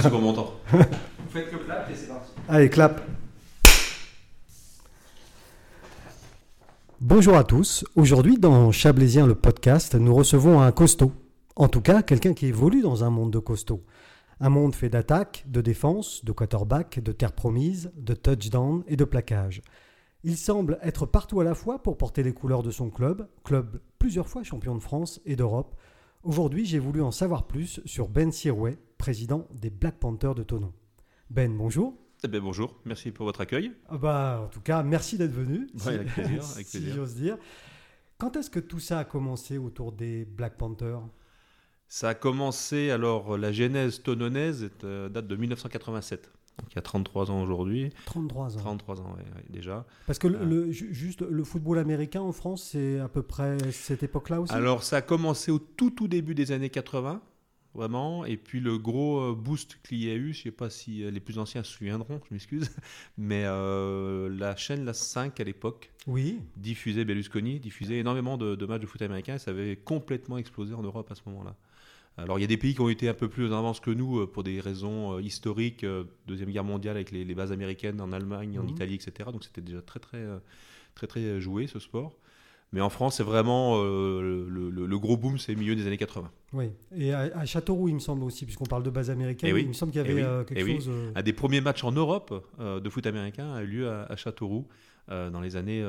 C'est pour mon temps. Vous faites le clap et c'est parti. Allez, clap. Bonjour à tous. Aujourd'hui, dans Chablaisien le podcast, nous recevons un costaud. En tout cas, quelqu'un qui évolue dans un monde de costaud. Un monde fait d'attaques, de défense, de quarterback, de terre promise, de touchdown et de plaquage. Il semble être partout à la fois pour porter les couleurs de son club, club plusieurs fois champion de France et d'Europe. Aujourd'hui, j'ai voulu en savoir plus sur Ben Sirouet, président des Black Panthers de Tonon. Ben, bonjour. Eh ben, bonjour, merci pour votre accueil. Ah bah, en tout cas, merci d'être venu. Ouais, avec plaisir, avec si plaisir. j'ose dire. Quand est-ce que tout ça a commencé autour des Black Panthers? Ça a commencé, alors la genèse tononaise euh, date de 1987. Donc il y a 33 ans aujourd'hui. 33 ans. 33 ans, ouais, ouais, déjà. Parce que le, le- ju- juste le football américain en France, c'est à peu près cette époque-là aussi? Alors ça a commencé au tout tout début des années 80, vraiment. Et puis le gros euh, boost qu'il y a eu, je ne sais pas si euh, les plus anciens se souviendront, je m'excuse, mais euh, la chaîne La 5 à l'époque Oui. diffusait Berlusconi, diffusait énormément de, de matchs de foot américain et ça avait complètement explosé en Europe à ce moment-là. Alors il y a des pays qui ont été un peu plus en avance que nous pour des raisons historiques, Deuxième Guerre mondiale avec les, les bases américaines en Allemagne, en Mhm. Italie, etc. Donc c'était déjà très très, très très joué ce sport. Mais en France, c'est vraiment euh, le, le- le gros boom, c'est milieu des années 80. Oui. Et à, à Châteauroux, il me semble aussi, puisqu'on parle de base américaine, Eh oui. il me semble qu'il y Eh avait oui. euh, quelque Eh chose. euh, Un des premiers matchs en Europe euh, de foot américain a eu lieu à, à Châteauroux euh, dans les années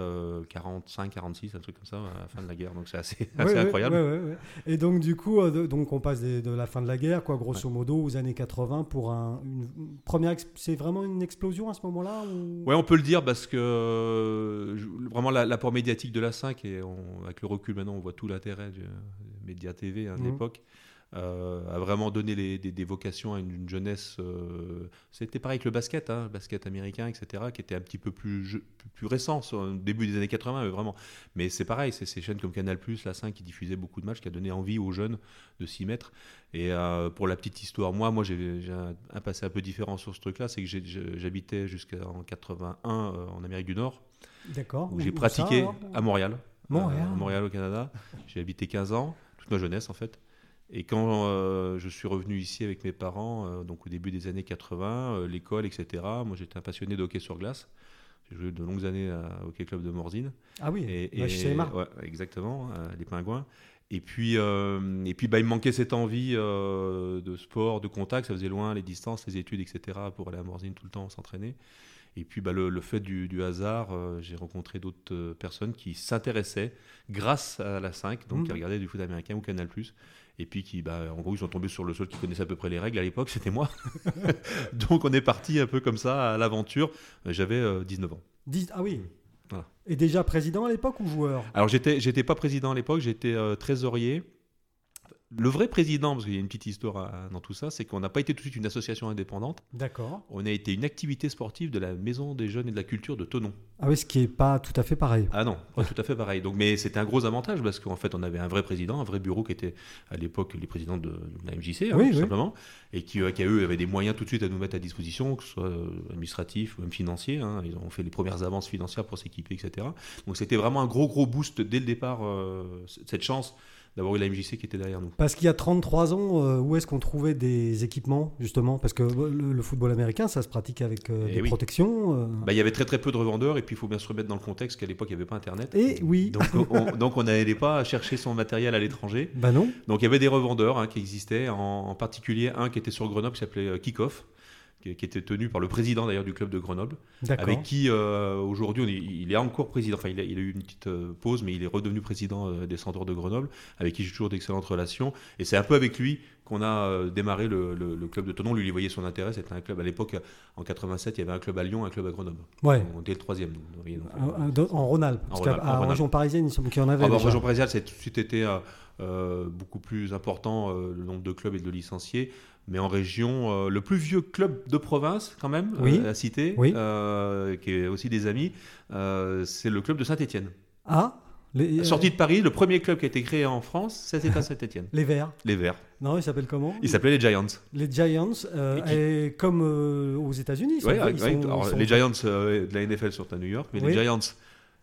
45-46, un truc comme ça, à la fin de la guerre. Donc c'est assez, ouais, assez ouais, incroyable. ouais, ouais, ouais. Et donc, du coup, euh, donc on passe des- de la fin de la guerre, quoi, grosso modo, aux années 80 pour un, une, première. C'est vraiment une explosion à ce moment-là ou... Ouais, on peut le dire parce que euh, vraiment la- l'apport médiatique de la 5 et on- avec le recul maintenant on voit tout l'intérêt du média TV hein, de Mhm. l'époque euh, a vraiment donné les- des, des vocations à une, une jeunesse. euh, C'était pareil que le basket, hein, le basket américain, etc., qui était un petit peu plus, plus, récent, au début des années 80, mais vraiment. Mais c'est pareil, c'est ces chaînes comme Canal+, la 5 qui diffusaient beaucoup de matchs, qui a donné envie aux jeunes de s'y mettre. Et euh, pour la petite histoire, moi, moi j'ai un, un passé un peu différent sur ce truc-là, c'est que j'habitais jusqu'en 81 euh, en Amérique du Nord, D'accord. où Où- j'ai ça, pratiqué à Montréal. Montréal. Euh, à Montréal au Canada. J'ai habité 15 ans, toute ma jeunesse en fait. Et quand euh, je suis revenu ici avec mes parents, euh, donc au début des années 80, euh, l'école, etc., moi j'étais un passionné de hockey sur glace. J'ai joué de longues années à- au Hockey Club de Morzine. Ah oui, Et, la HCMA. ouais, exactement, les pingouins. Et puis, et puis bah, il me manquait cette envie de sport, de contact. Ça faisait loin les distances, les études, etc. pour aller à Morzine tout le temps s'entraîner. Et puis bah, le, le fait du, du hasard, euh, j'ai rencontré d'autres euh, personnes qui s'intéressaient grâce à la 5, donc Mhm. qui regardaient du foot américain ou Canal+. Et puis qui, bah, en gros, ils sont tombés sur le seul qui connaissait à peu près les règles à l'époque, c'était moi. donc on est parti un peu comme ça à l'aventure. J'avais euh, 19 ans. Dix- Ah oui. Voilà. Et déjà président à l'époque ou joueur? Alors j'étais j'étais pas président à l'époque, j'étais euh, trésorier. Le vrai président, parce qu'il y a une petite histoire à- dans tout ça, c'est qu'on n'a pas été tout de suite une association indépendante, D'accord. on a été une activité sportive de la Maison des Jeunes et de la Culture de Tonon. Ah oui, ce qui est pas tout à fait pareil. Ah non, pas tout à fait pareil. Donc, mais c'était un gros avantage parce qu'en fait on avait un vrai président, un vrai bureau qui était à l'époque les présidents de, de la MJC, hein, Oui, tout oui. simplement, et qui, euh, qui eux avaient des moyens tout de suite à nous mettre à disposition, que ce soit euh, administratifs ou même financiers. hein. Ils ont fait les premières avances financières pour s'équiper, etc. Donc c'était vraiment un gros gros boost dès le départ, euh, cette chance d'avoir eu la MJC qui était derrière nous. Parce qu'il y a 33 ans, euh, où est-ce qu'on trouvait des équipements, justement? Parce que euh, le, le football américain, ça se pratique avec euh, Eh des oui. protections. euh. Bah, il y avait très très peu de revendeurs et puis il faut bien se remettre dans le contexte qu'à l'époque il n'y avait pas Internet. Et oui. Donc on, donc on n'allait pas chercher son matériel à l'étranger. Bah non. Donc il y avait des revendeurs hein, qui existaient, en, en particulier un qui était sur Grenoble qui s'appelait Kickoff, qui, qui était tenu par le président d'ailleurs du club de Grenoble, avec qui euh, aujourd'hui il est encore président, enfin il a, il a eu une petite euh, pause, mais il est redevenu président euh, des Centaures de Grenoble, avec qui j'ai toujours d'excellentes relations. Et c'est un peu avec lui qu'on a démarré le, le- le club de Tonon. Lui, il voyait son intérêt, c'était un club à l'époque, en 87, il y avait un club à Lyon, un club à Grenoble. Ouais. On était le troisième. nous, donc, dans- En Rhône-Alpes. En Rhône-Alpes. région parisienne, il semble qu'il y en avait. Ah bah, en région parisienne, a tout de suite été beaucoup plus important le nombre de clubs et de licenciés. Mais en région, euh, le plus vieux club de province, quand même, Oui. euh, à citer, Oui. euh, qui est aussi des amis, euh, c'est le club de Saint-Etienne. Ah les, euh, Sorti de Paris, le premier club qui a été créé en France, c'était à Saint-Etienne. les Verts. Les Verts. Non, ils s'appellent comment Ils s'appelaient les Giants. Les Giants. euh, Et qui- et comme euh, aux États-Unis. Ouais, ouais, sont- Les Giants euh, de la NFL sont à New York, mais Oui. les Giants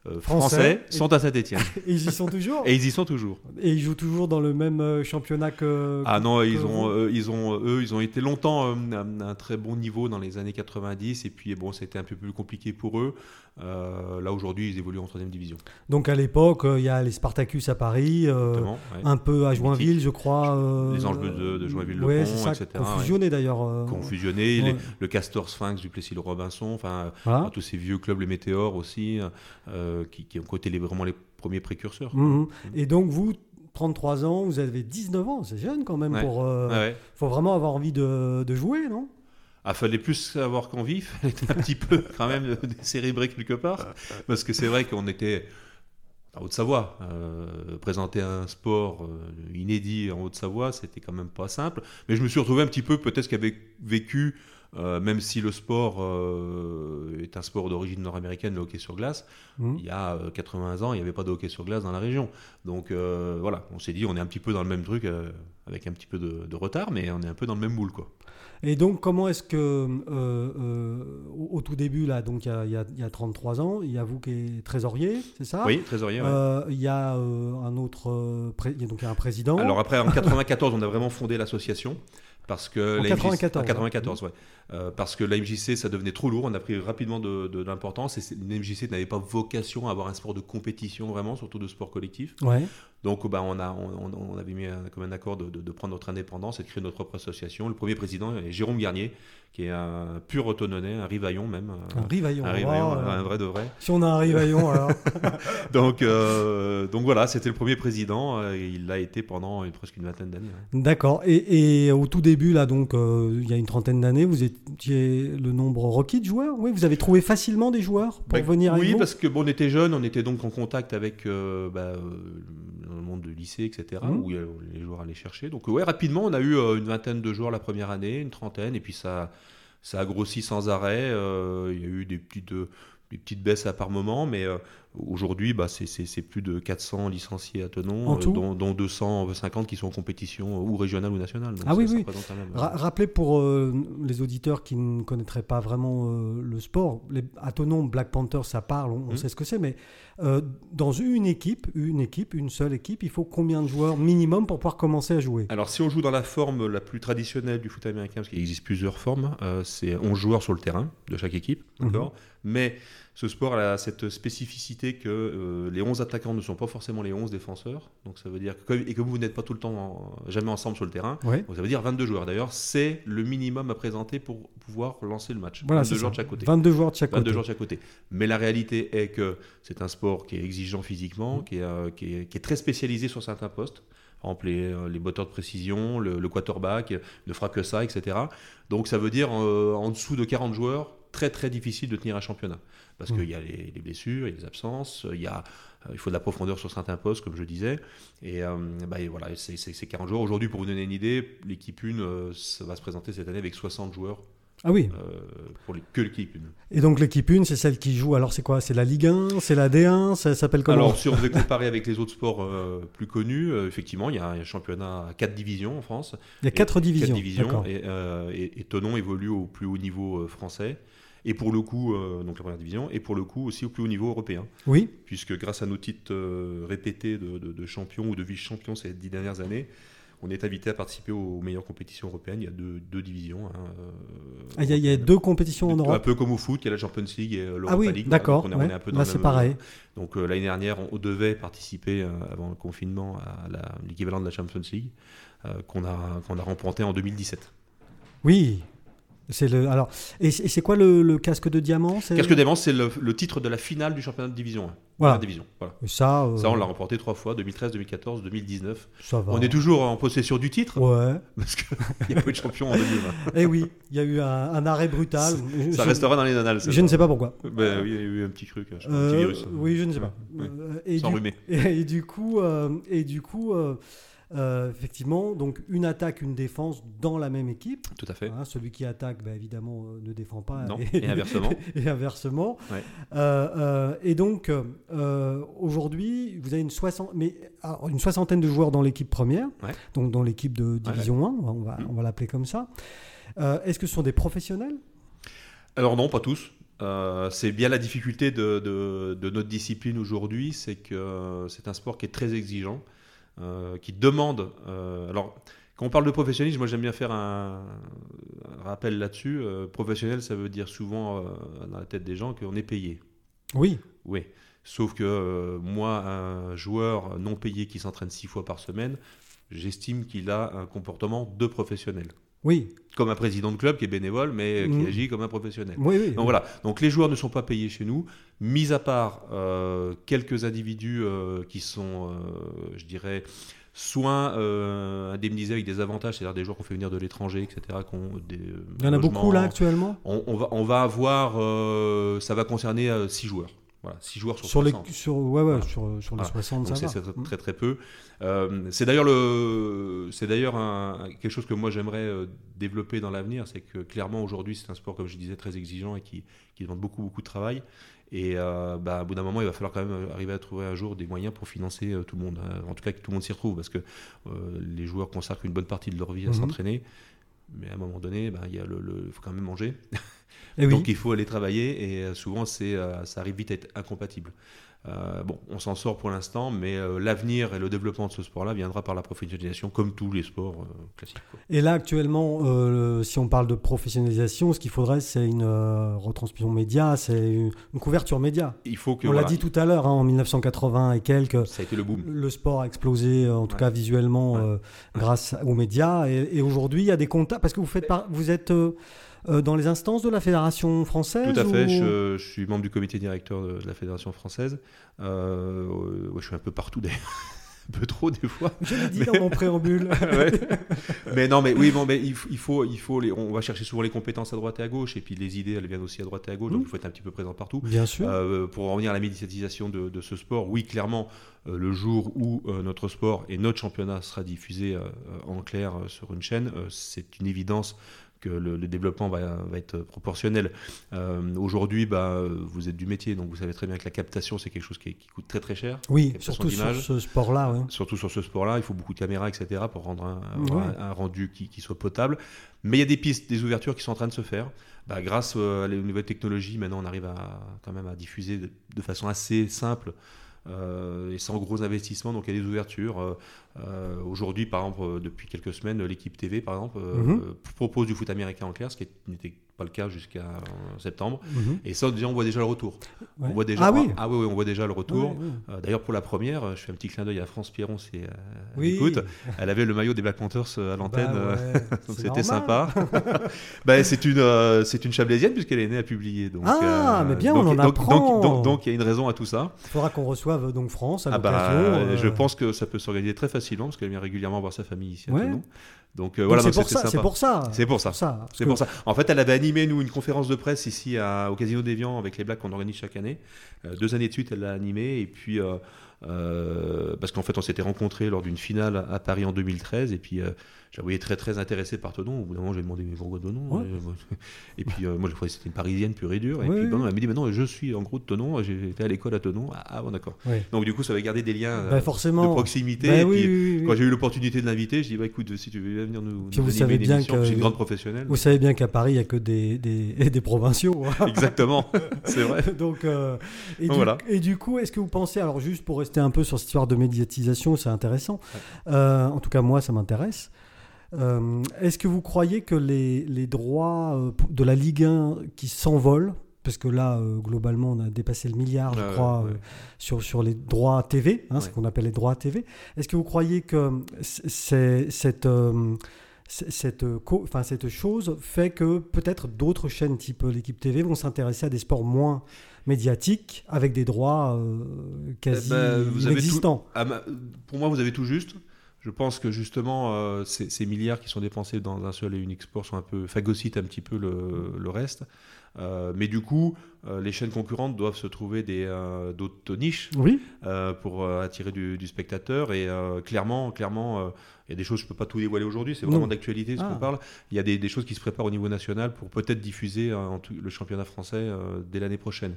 euh, Français. français, sont à Saint-Etienne. Et ils y sont toujours Et ils y sont toujours. Et ils jouent toujours dans le même euh, championnat que. Ah non, ils ont, euh, ils ont, eux, ils ont été longtemps euh, à un très bon niveau dans les années 90, et puis bon, c'était un peu plus compliqué pour eux. Là aujourd'hui, ils évoluent en troisième division. Donc à l'époque, il y a les Spartacus à Paris, ouais. un peu à Joinville, je crois. Les Anges de- de Joinville-le-Pont, ouais, etc., Qui ont fusionné d'ailleurs. Qui ont fusionné, ouais. les- le Castor Sphinx du Plessis-le-Robinson, enfin Voilà. tous ces vieux clubs, les Météores aussi, euh, qui, qui ont été les, vraiment les premiers précurseurs. Mhm. Et donc vous, 33 ans, vous avez 19 ans, c'est jeune quand même Ouais. pour. euh, Ouais, faut vraiment avoir envie de, de jouer, non? Ah, fallait plus savoir qu'en vif, fallait être un petit peu quand même décérébré quelque part, parce que c'est vrai qu'on était en Haute-Savoie. Euh, présenter un sport euh, inédit en Haute-Savoie, c'était quand même pas simple. Mais je me suis retrouvé un petit peu peut-être qu'avait vécu, euh, même si le sport euh, est un sport d'origine nord-américaine, le hockey sur glace, Mhm. il y a euh, 80 ans, il n'y avait pas de hockey sur glace dans la région. Donc euh, voilà, on s'est dit, on est un petit peu dans le même truc, euh, avec un petit peu de, de retard, mais on est un peu dans le même moule, quoi. Et donc, comment est-ce que, euh, euh, au, au tout début, là, donc il y a, il y a- il y a 33 ans, il y a vous qui êtes trésorier, c'est ça? Oui, trésorier. ouais. Euh, Il y a euh, un autre, euh, pré- donc y a un président. Alors après, en 94, on a vraiment fondé l'association. Parce que En la 94, en 94, ouais. Euh, parce que la MJC, ça devenait trop lourd. On a pris rapidement de, de l'importance. Et la MJC n'avait pas vocation à avoir un sport de compétition, vraiment, surtout de sport collectif. ouais. Donc, bah, on, a, on, avait mis un, comme un accord de, de- de prendre notre indépendance et de créer notre propre association. Le premier président est Jérôme Garnier, qui est un pur autononais, un rivaillon même. euh, Un rivaillon. un rivaillon, wow, un vrai de vrai. Si on a un rivaillon, alors. Donc, euh, donc voilà, c'était le premier président. euh, et il l'a été pendant presque une vingtaine d'années. ouais. D'accord. Et, et au tout début, là, donc, euh, il y a une trentaine d'années, vous étiez le nombre requis de joueurs? Oui, vous avez trouvé facilement des joueurs pour Bah, venir avec Oui, parce que bon, on était jeunes, on était donc en contact avec euh, bah, dans le monde du lycée, etc., Mhm. où les joueurs allaient chercher. Donc ouais, rapidement, on a eu euh, une vingtaine de joueurs la première année, une trentaine, et puis ça, ça a grossi sans arrêt. Euh, il y a eu des petites, euh, des petites baisses à par moment, mais aujourd'hui, bah, c'est- plus de 400 licenciés à Tenon, En euh, dont, dont 250 qui sont en compétition euh, ou régionale ou nationale. Donc Ah oui, oui. euh, Ra- rappelez pour euh, les auditeurs qui ne connaîtraient pas vraiment euh, le sport, les, à ton nom, Black Panther, ça parle, on, on Mhm. sait ce que c'est, mais euh, dans une équipe, une équipe, une seule équipe, il faut combien de joueurs minimum pour pouvoir commencer à jouer? Alors, si on joue dans la forme la plus traditionnelle du foot américain, parce qu'il existe plusieurs formes, c'est 11 joueurs sur le terrain de chaque équipe, d'accord? Mais ce sport a cette spécificité que euh, les 11 attaquants ne sont pas forcément les 11 défenseurs. Donc, ça veut dire que, et que vous n'êtes pas tout le temps, en- jamais ensemble sur le terrain. Ouais. Donc, ça veut dire 22 joueurs. D'ailleurs, c'est le minimum à présenter pour pouvoir lancer le match. Voilà, 22 c'est joueurs de chaque côté. 22 joueurs de chaque 22 côté. joueurs de chaque côté. Mais la réalité est que c'est un sport qui est exigeant physiquement, Mm. qui, est, euh, qui, est, qui est très spécialisé sur certains postes. Par exemple, les, euh, les botteurs de précision, le, le quarterback ne fera que ça, etc. Donc ça veut dire euh, en dessous de 40 joueurs, très très difficile de tenir un championnat. Parce qu'il y a les, les blessures, il y a les absences, il, y a, euh, il faut de la profondeur sur certains postes, comme je disais. Et, euh, bah, et voilà, c'est c'est- c'est 40 joueurs. Aujourd'hui, pour vous donner une idée, l'équipe 1 euh, ça va se présenter cette année avec 60 joueurs Ah oui. euh, pour les- que l'équipe 1. Et donc l'équipe 1, c'est celle qui joue. Alors c'est quoi? C'est la Ligue 1 C'est la D1 Ça s'appelle comment? Alors, si on devait comparer avec les autres sports euh, plus connus, euh, effectivement, il y a un championnat à 4 divisions en France. Il y a quatre Et- divisions. quatre divisions D'accord. et, et- et Tonon évolue au plus haut niveau français. Et pour le coup, euh, donc la première division, et pour le coup aussi au plus haut niveau européen. Oui. Puisque grâce à nos titres euh, répétés de, de, de champions ou de vice-champions ces dix dernières années, on est invité à participer aux meilleures compétitions européennes. Il y a deux, deux divisions. hein, euh, Ah, Il y, a- il y a européennes. deux compétitions en Un Europe. peu comme au foot, il y a la Champions League et l'Europa Ah oui, League. d'accord. On ouais. un dans Là le c'est pareil. donc euh, l'année dernière, on, devait participer euh, avant le confinement à l'équivalent de la Champions League euh, qu'on a, qu'on a remporté en 2017. Oui. C'est le. Alors, et c'est quoi le, le casque de diamant? Casque d'Avance, c'est le, le titre de la finale du championnat de division 1. Voilà. Première division. Voilà. Et Ça, euh, Ça, on l'a remporté trois fois, 2013, 2014, 2019. ça va. On est toujours en possession du titre, Ouais. parce qu'il n'y a pas eu de champion en 2020. Eh oui, il y a eu un, un arrêt brutal. Ça je, restera dans les annales. je ne sais pas pourquoi. Ben oui, il y a eu un petit truc, un Euh, petit virus. oui, je ne sais pas. Euh, et, Sans du, rhumer. et, et du coup, euh, et du coup euh, effectivement, donc une attaque, une défense dans la même équipe. Tout à fait. Hein, celui qui attaque, bah, évidemment, euh, ne défend pas. Non, et inversement. et inversement. Ouais. Euh, et donc, aujourd'hui, vous avez une, soixante, mais, alors, une soixantaine de joueurs dans l'équipe première, Ouais. donc dans l'équipe de Division 1, on va, on va, Mm. on va l'appeler comme ça. Est-ce que ce sont des professionnels? Alors non, pas tous. Euh, c'est bien la difficulté de, de- de notre discipline aujourd'hui, c'est que c'est un sport qui est très exigeant, qui demande. euh, alors, quand on parle de professionnalisme, moi j'aime bien faire un, un rappel là-dessus. Euh, professionnel, ça veut dire souvent euh, dans la tête des gens qu'on est payé. Oui, Oui. Sauf que euh, moi, un joueur non payé qui s'entraîne six fois par semaine, j'estime qu'il a un comportement de professionnel. Oui, Comme un président de club qui est bénévole, mais qui Mhm. agit comme un professionnel. oui, oui. Donc voilà. Donc les joueurs ne sont pas payés chez nous, mis à part euh, quelques individus euh, qui sont, euh, je dirais, soit euh, indemnisés avec des avantages, c'est-à-dire des joueurs qu'on fait venir de l'étranger, etc. des, euh, Il y en a beaucoup là actuellement? On, on va, on va avoir, euh, ça va concerner 6 joueurs. Voilà, 6 joueurs sur, sur les 60. sur ouais ouais Voilà. sur, sur les Voilà. 60 Donc ça c'est c'est très, très peu. Euh, c'est d'ailleurs le, c'est d'ailleurs un- quelque chose que moi j'aimerais euh, développer dans l'avenir, c'est que clairement aujourd'hui c'est un sport comme je disais très exigeant et qui, qui demande beaucoup beaucoup de travail. Et euh, bah, au bout d'un moment, il va falloir quand même arriver à trouver un jour des moyens pour financer euh, tout le monde. hein. En tout cas, que tout le monde s'y retrouve, parce que euh, les joueurs consacrent une bonne partie de leur vie à Mhm. s'entraîner. Mais à un moment donné, bah, il y a le, le- faut quand même manger. Et Eh oui. Donc il faut aller travailler et euh, souvent c'est, euh, ça arrive vite à être incompatible. Euh, bon, on s'en sort pour l'instant, mais euh, l'avenir et le développement de ce sport-là viendra par la professionnalisation, comme tous les sports euh, classiques. quoi. Et là, actuellement, si on parle de professionnalisation, ce qu'il faudrait, c'est une retransmission média, c'est une, une couverture média. Il faut que on voilà, l'a dit tout à l'heure, hein, en 1980 et quelques, ça a été le boom. le sport a explosé, en tout Ouais. cas visuellement, Ouais. grâce aux médias. Et, et aujourd'hui, il y a des contacts, parce que vous, faites par- vous êtes dans les instances de la Fédération française Tout à fait, je, je suis membre du comité directeur de, de la Fédération française. Euh, ouais, je suis un peu partout d'ailleurs. un peu trop des fois. Je l'ai dit dans mon préambule. Ouais. mais non, mais oui, bon, mais il, faut- il faut, il faut les, on va chercher souvent les compétences à droite et à gauche, et puis les idées, elles viennent aussi à droite et à gauche, donc Mhm. il faut être un petit peu présent partout. Bien sûr. Euh, pour en revenir à la médiatisation de, de ce sport, oui, clairement, euh, le jour où euh, notre sport et notre championnat sera diffusé euh, en clair euh, sur une chaîne, euh, c'est une évidence que le, le développement va, va être proportionnel. Euh, Aujourd'hui, bah, vous êtes du métier, donc vous savez très bien que la captation, c'est quelque chose qui, coûte très très cher. oui, surtout sur ce sport-là. ouais. Surtout sur ce sport-là, il faut beaucoup de caméras, etc., pour rendre un, Ouais. un- un rendu qui, qui soit potable. Mais il y a des pistes, des ouvertures qui sont en train de se faire. Bah, grâce euh, à les nouvelles technologies, maintenant, on arrive à, quand même à diffuser de, de façon assez simple euh, et sans gros investissements. Donc il y a des ouvertures. Euh, euh, Aujourd'hui, par exemple, euh, depuis quelques semaines, l'équipe TV, par exemple, euh, Mhm. euh, propose du foot américain en clair, ce qui n'était pas le cas jusqu'à euh, septembre. Mhm. Et ça, déjà, on voit déjà le retour. Ouais. On voit déjà, Ah oui. ah oui, oui, on voit déjà le retour. Euh, D'ailleurs, pour la première, euh, je fais un petit clin d'œil à France Pierron, euh, elle écoute. Elle avait le maillot des Black Panthers euh, à l'antenne, Bah euh, ouais, donc c'était sympa. bah, c'est une, euh, c'est une Chablaisienne puisqu'elle est née à publier. Donc, Ah, mais bien, donc, on en donc, apprend. Donc, il y a une raison à tout ça. Il faudra qu'on reçoive donc France à Ah bah, euh, je pense que ça peut s'organiser très facilement parce qu'elle vient régulièrement voir sa famille ici à Ouais. Tonon. Donc euh, donc voilà, c'est pour ça. C'est pour ça. C'est pour ça. C'est pour ça. En fait, elle avait animé nous une conférence de presse ici à- au Casino d'Evian avec les Blacks qu'on organise chaque année. Euh, deux années de suite, elle l'a animé et puis euh, parce qu'en fait, on s'était rencontrés lors d'une finale à Paris en 2013 et puis je la voyais très très intéressée par Tonon. Au bout d'un moment, j'ai demandé mais pourquoi Tonon Ouais. Et, puis euh, moi, je croyais que c'était une Parisienne pure et dure. Et puis bon, elle me dit mais non, je suis en gros de Tonon. J'ai été à l'école à Tonon. Ah, ah, bon d'accord. Donc du coup, ça avait gardé des liens Bah, forcément. de proximité. Bah et oui, puis, quand j'ai eu l'opportunité de l'inviter, je dis bah écoute, si tu veux venir nous, Puis nous vous savez bien que- c'est une grande professionnelle. Vous savez bien qu'à Paris, il n'y a que des, des, des provinciaux. hein. Exactement, c'est vrai. Donc, euh, et, Donc du, voilà. et du coup, est-ce que vous pensez, alors juste pour rester un peu sur cette histoire de médiatisation, c'est intéressant. Euh, en tout cas, moi, ça m'intéresse. Euh, est-ce que vous croyez que les, les droits de la Ligue 1 qui s'envolent, parce que là, euh, globalement, on a dépassé le milliard, je Ouais, crois, ouais. euh, sur, sur les droits TV, hein, ce qu'on appelle les droits TV. Est-ce que vous croyez que c'est, cette, euh, c'est- cette, co- enfin, cette chose fait que peut-être d'autres chaînes type l'équipe TV vont s'intéresser à des sports moins médiatiques avec des droits euh, quasi ben, vous inexistants? Ah, pour moi, vous avez tout juste. Je pense que justement, euh, ces, ces milliards qui sont dépensés dans un seul et unique sport sont un peu phagocytent un petit peu le, le reste. Euh, mais du coup, euh, les chaînes concurrentes doivent se trouver des, euh, d'autres niches Oui, pour attirer du, du spectateur. Et clairement, clairement, il y a des choses, je ne peux pas tout dévoiler aujourd'hui, c'est vraiment d'actualité ce Ah. qu'on parle. Il y a des, des choses qui se préparent au niveau national pour peut-être diffuser en tout- le championnat français dès l'année prochaine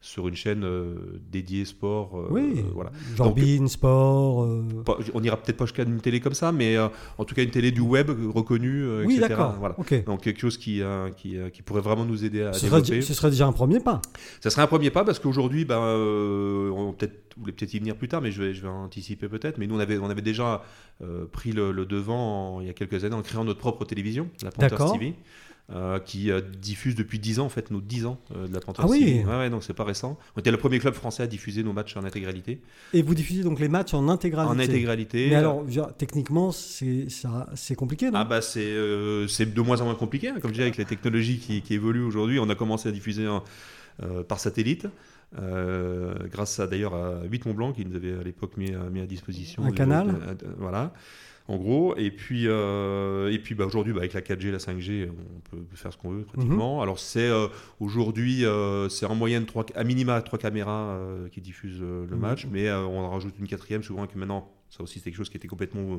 sur une chaîne euh, dédiée sport. euh, oui. euh, voilà. Genre Donc- Sport. euh, Pas- on n'ira peut-être pas jusqu'à une télé comme ça, mais en tout cas une télé du web reconnue, Oui, etc. d'accord. Voilà. Donc quelque chose qui, qui, qui pourrait vraiment nous aider à Ce serait, développer. ce serait déjà un premier pas. Ça serait un premier pas parce qu'aujourd'hui, ben, on peut-être vous voulez peut-être y venir plus tard, mais je vais, je vais anticiper peut-être. Mais nous, on avait, on avait déjà euh, pris le, le devant en- il y a quelques années en créant notre propre télévision, la Panthers. TV. Euh, qui euh, diffuse depuis 10 ans, en fait, nos 10 ans euh, de la Panthers Ah oui. Ouais, ouais, donc c'est pas récent. On était le premier club français à diffuser nos matchs en intégralité. Et vous diffusez donc les matchs en intégralité. En intégralité. Mais alors, techniquement, c'est compliqué, non? Ah bah c'est de moins en moins compliqué, hein, comme je dis, avec les technologies qui, qui évoluent aujourd'hui. On a commencé à diffuser en- par satellite, euh, grâce à d'ailleurs à 8 Mont Blanc qui nous avait à l'époque mis, à- mis à disposition. Un canal. voilà, en gros. Et puis, euh, et puis bah, aujourd'hui, bah, avec la 4G, la 5G, on peut faire ce qu'on veut pratiquement. Mhm. Alors c'est euh, aujourd'hui, euh, c'est en moyenne trois, à minima trois caméras qui diffusent le Mhm. match, mais on en rajoute une quatrième souvent que maintenant, ça aussi c'est quelque chose qui était complètement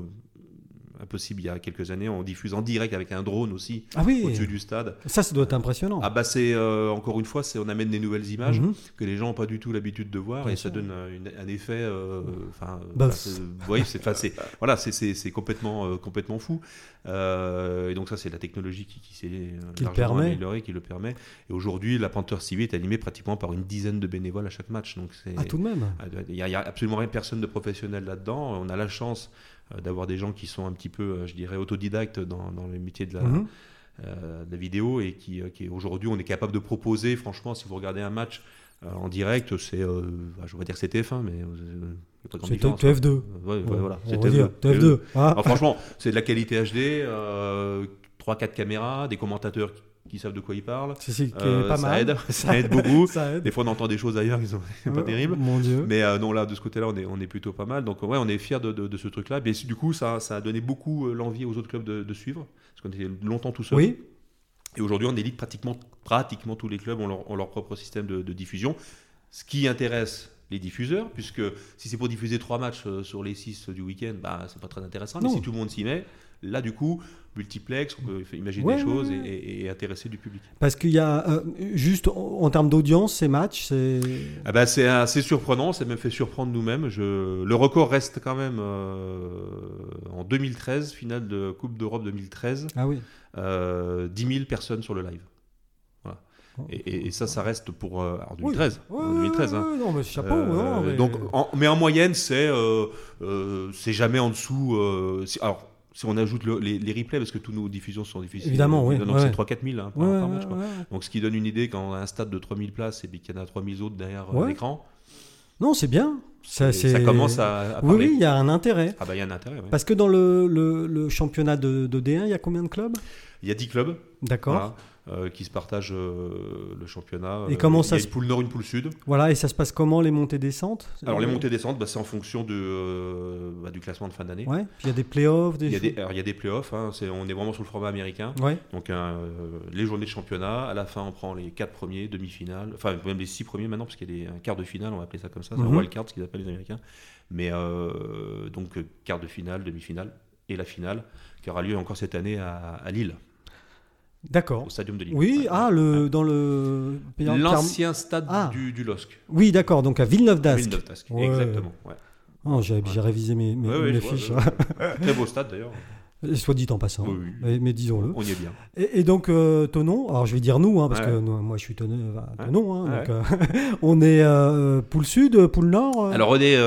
impossible il y a quelques années. On diffuse en direct avec un drone aussi Ah oui, au-dessus du stade. ça, ça doit être impressionnant. Ah bah c'est euh, encore une fois, c'est on amène des nouvelles images Mhm. que les gens n'ont pas du tout l'habitude de voir Bien et ça donne euh, une- un effet. euh, Enfin, euh, Bah, c'est- oui, voilà, c'est- complètement euh, complètement fou. Et donc ça, c'est la technologie qui, qui s'est Qui améliorée, qui le permet. Et aujourd'hui, la Panthers TV est animée pratiquement par une dizaine de bénévoles à chaque match. Donc c'est Ah, tout de même. il n'y a, absolument rien, personne de professionnel là-dedans. On a la chance d'avoir des gens qui sont un petit peu, euh, je dirais, autodidactes dans, dans le métier de la, Mhm. euh, de la vidéo et qui, euh, qui aujourd'hui, on est capable de proposer, franchement, si vous regardez un match euh, en direct, c'est, euh, bah, je vais dire c'est TF1, mais euh, C'est différence. TF2. Euh, ouais, ouais, voilà, c'est va dire TF2. TF2. Ah. Alors, franchement, c'est de la qualité HD, euh, 3-4 caméras, des commentateurs qui, qui savent de quoi ils parlent. Qui est Euh, pas ça mal. aide, ça aide beaucoup. ça aide. Des fois, on entend des choses ailleurs qui sont pas Oh, terribles. Mon Dieu. Mais euh, non, là, de ce côté-là, on est, on est plutôt pas mal. Donc, ouais, on est fiers de, de- de ce truc-là. Mais du coup, ça, ça a donné beaucoup euh, l'envie aux autres clubs de, de suivre. Parce qu'on était longtemps tout seul. Oui. Et aujourd'hui, on élite pratiquement, pratiquement tous les clubs ont leur, ont leur propre système de, de diffusion. Ce qui intéresse les diffuseurs, puisque si c'est pour diffuser trois matchs sur les six du week-end, bah, c'est pas très intéressant. Non. Mais si tout le monde s'y met, là, du coup, multiplex, on peut imaginer Ouais, des choses ouais. Et, et- et intéresser du public. Parce qu'il y a, euh, juste en, en termes d'audience, ces matchs, c'est. Ah bah, c'est assez surprenant, ça m'a fait surprendre nous-mêmes. Je... Le record reste quand même euh, en 2013, finale de Coupe d'Europe 2013, Ah oui. euh, 10 000 personnes sur le live. Voilà. Et, et- et ça, ça reste pour euh, alors 2013. Ouais, en 2013 hein. non, mais chapeau. Euh, non, mais- donc, en- mais en moyenne, c'est euh, euh, c'est jamais en dessous. euh, alors, si on ajoute le- les, les replays, parce que tous nos diffusions sont diffusées. Évidemment, oui, Donc ouais. c'est 3-4 000 hein, par, Ouais, par match. quoi. ouais. Donc, ce qui donne une idée quand on a un stade de 3000 places et puis qu'il y en a 3000 autres derrière euh, l'écran, Non, c'est bien. Ça, ça commence à, à Oui, oui, il y a un intérêt. Ah bah il y a un intérêt. Parce que dans le, le- le championnat de, de D1, il y a combien de clubs? Il y a 10 clubs D'accord. voilà, euh, qui se partagent euh, le championnat. Et Euh, comment il ça y a se- une poule nord, une poule sud. Voilà, et ça se passe comment les montées-descentes Alors les montées descentes, bah, c'est en fonction de, euh, bah, du classement de fin d'année. Ouais, puis il y a des playoffs, des. Il y a des, alors, il y a des playoffs, hein, on est vraiment sur le format américain. Ouais, Donc euh, les journées de championnat, à la fin on prend les 4 premiers, demi-finales, enfin même les 6 premiers maintenant, parce qu'il y a des un quart de finale, on va appeler ça comme ça, c'est Mhm. un wild card, ce qu'ils appellent les Américains. Mais euh, donc euh, quart de finale, demi-finale et la finale, qui aura lieu encore cette année à, à Lille, d'accord. au Stadium de Lille. Oui, Ouais. ah, le, dans le. L'ancien stade Ah. du, du LOSC. Oui, d'accord, donc à Villeneuve-d'Ascq. Villeneuve-d'Ascq, Ouais. exactement. ouais. Oh, j'ai j'ai révisé mes, mes, Ouais, ouais, mes je vois, fiches. Très beau stade d'ailleurs. Soit dit en passant, Oui, oui. mais, mais disons-le. On y est bien. Et, et donc, euh, Tonon, alors je vais dire nous, hein, parce Ouais. que moi je suis Tonon, enfin, Ouais. Hein, Ouais. euh, on est euh, poule sud, poule nord euh, Alors on est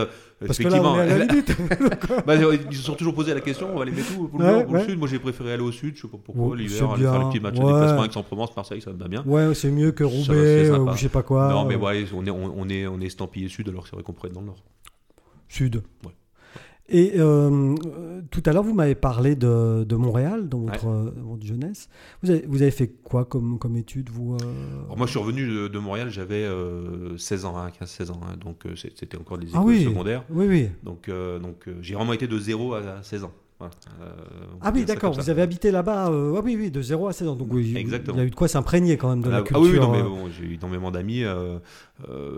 Parce que là, effectivement. on est à la limite. Bah, ils se sont toujours posé la question, on va les mettre où Pour le Ouais, nord ou le sud? Moi j'ai préféré aller au sud, je sais pas pourquoi, Ouais, l'hiver, aller faire le petit match de déplacement avec Aix-en-Provence, Marseille, ça me va bien. ouais, c'est mieux que Ça Roubaix sympa. ou je sais pas quoi. non, mais ouais, on est, on, on est, on est estampillé sud alors que c'est vrai qu'on pourrait être dans le nord. Sud. Ouais. Et euh, euh, tout à l'heure, vous m'avez parlé de, de Montréal dans votre, euh, votre jeunesse. Vous avez, vous avez fait quoi comme, comme étude, vous euh? Moi je suis revenu de, de Montréal, j'avais euh, 16 ans, hein, 15-16 ans, hein, donc euh, c'était encore des Ah écoles oui. secondaires. Oui, oui. Donc, euh, donc euh, j'ai vraiment été de 0 à 16 ans. Euh, Ah oui, d'accord, vous avez habité là-bas, euh, ah oui, oui, de 0 à 16 ans. Donc Exactement. il y a eu de quoi s'imprégner quand même de la Ah, culture. ah oui, non, mais bon, j'ai eu énormément d'amis. euh,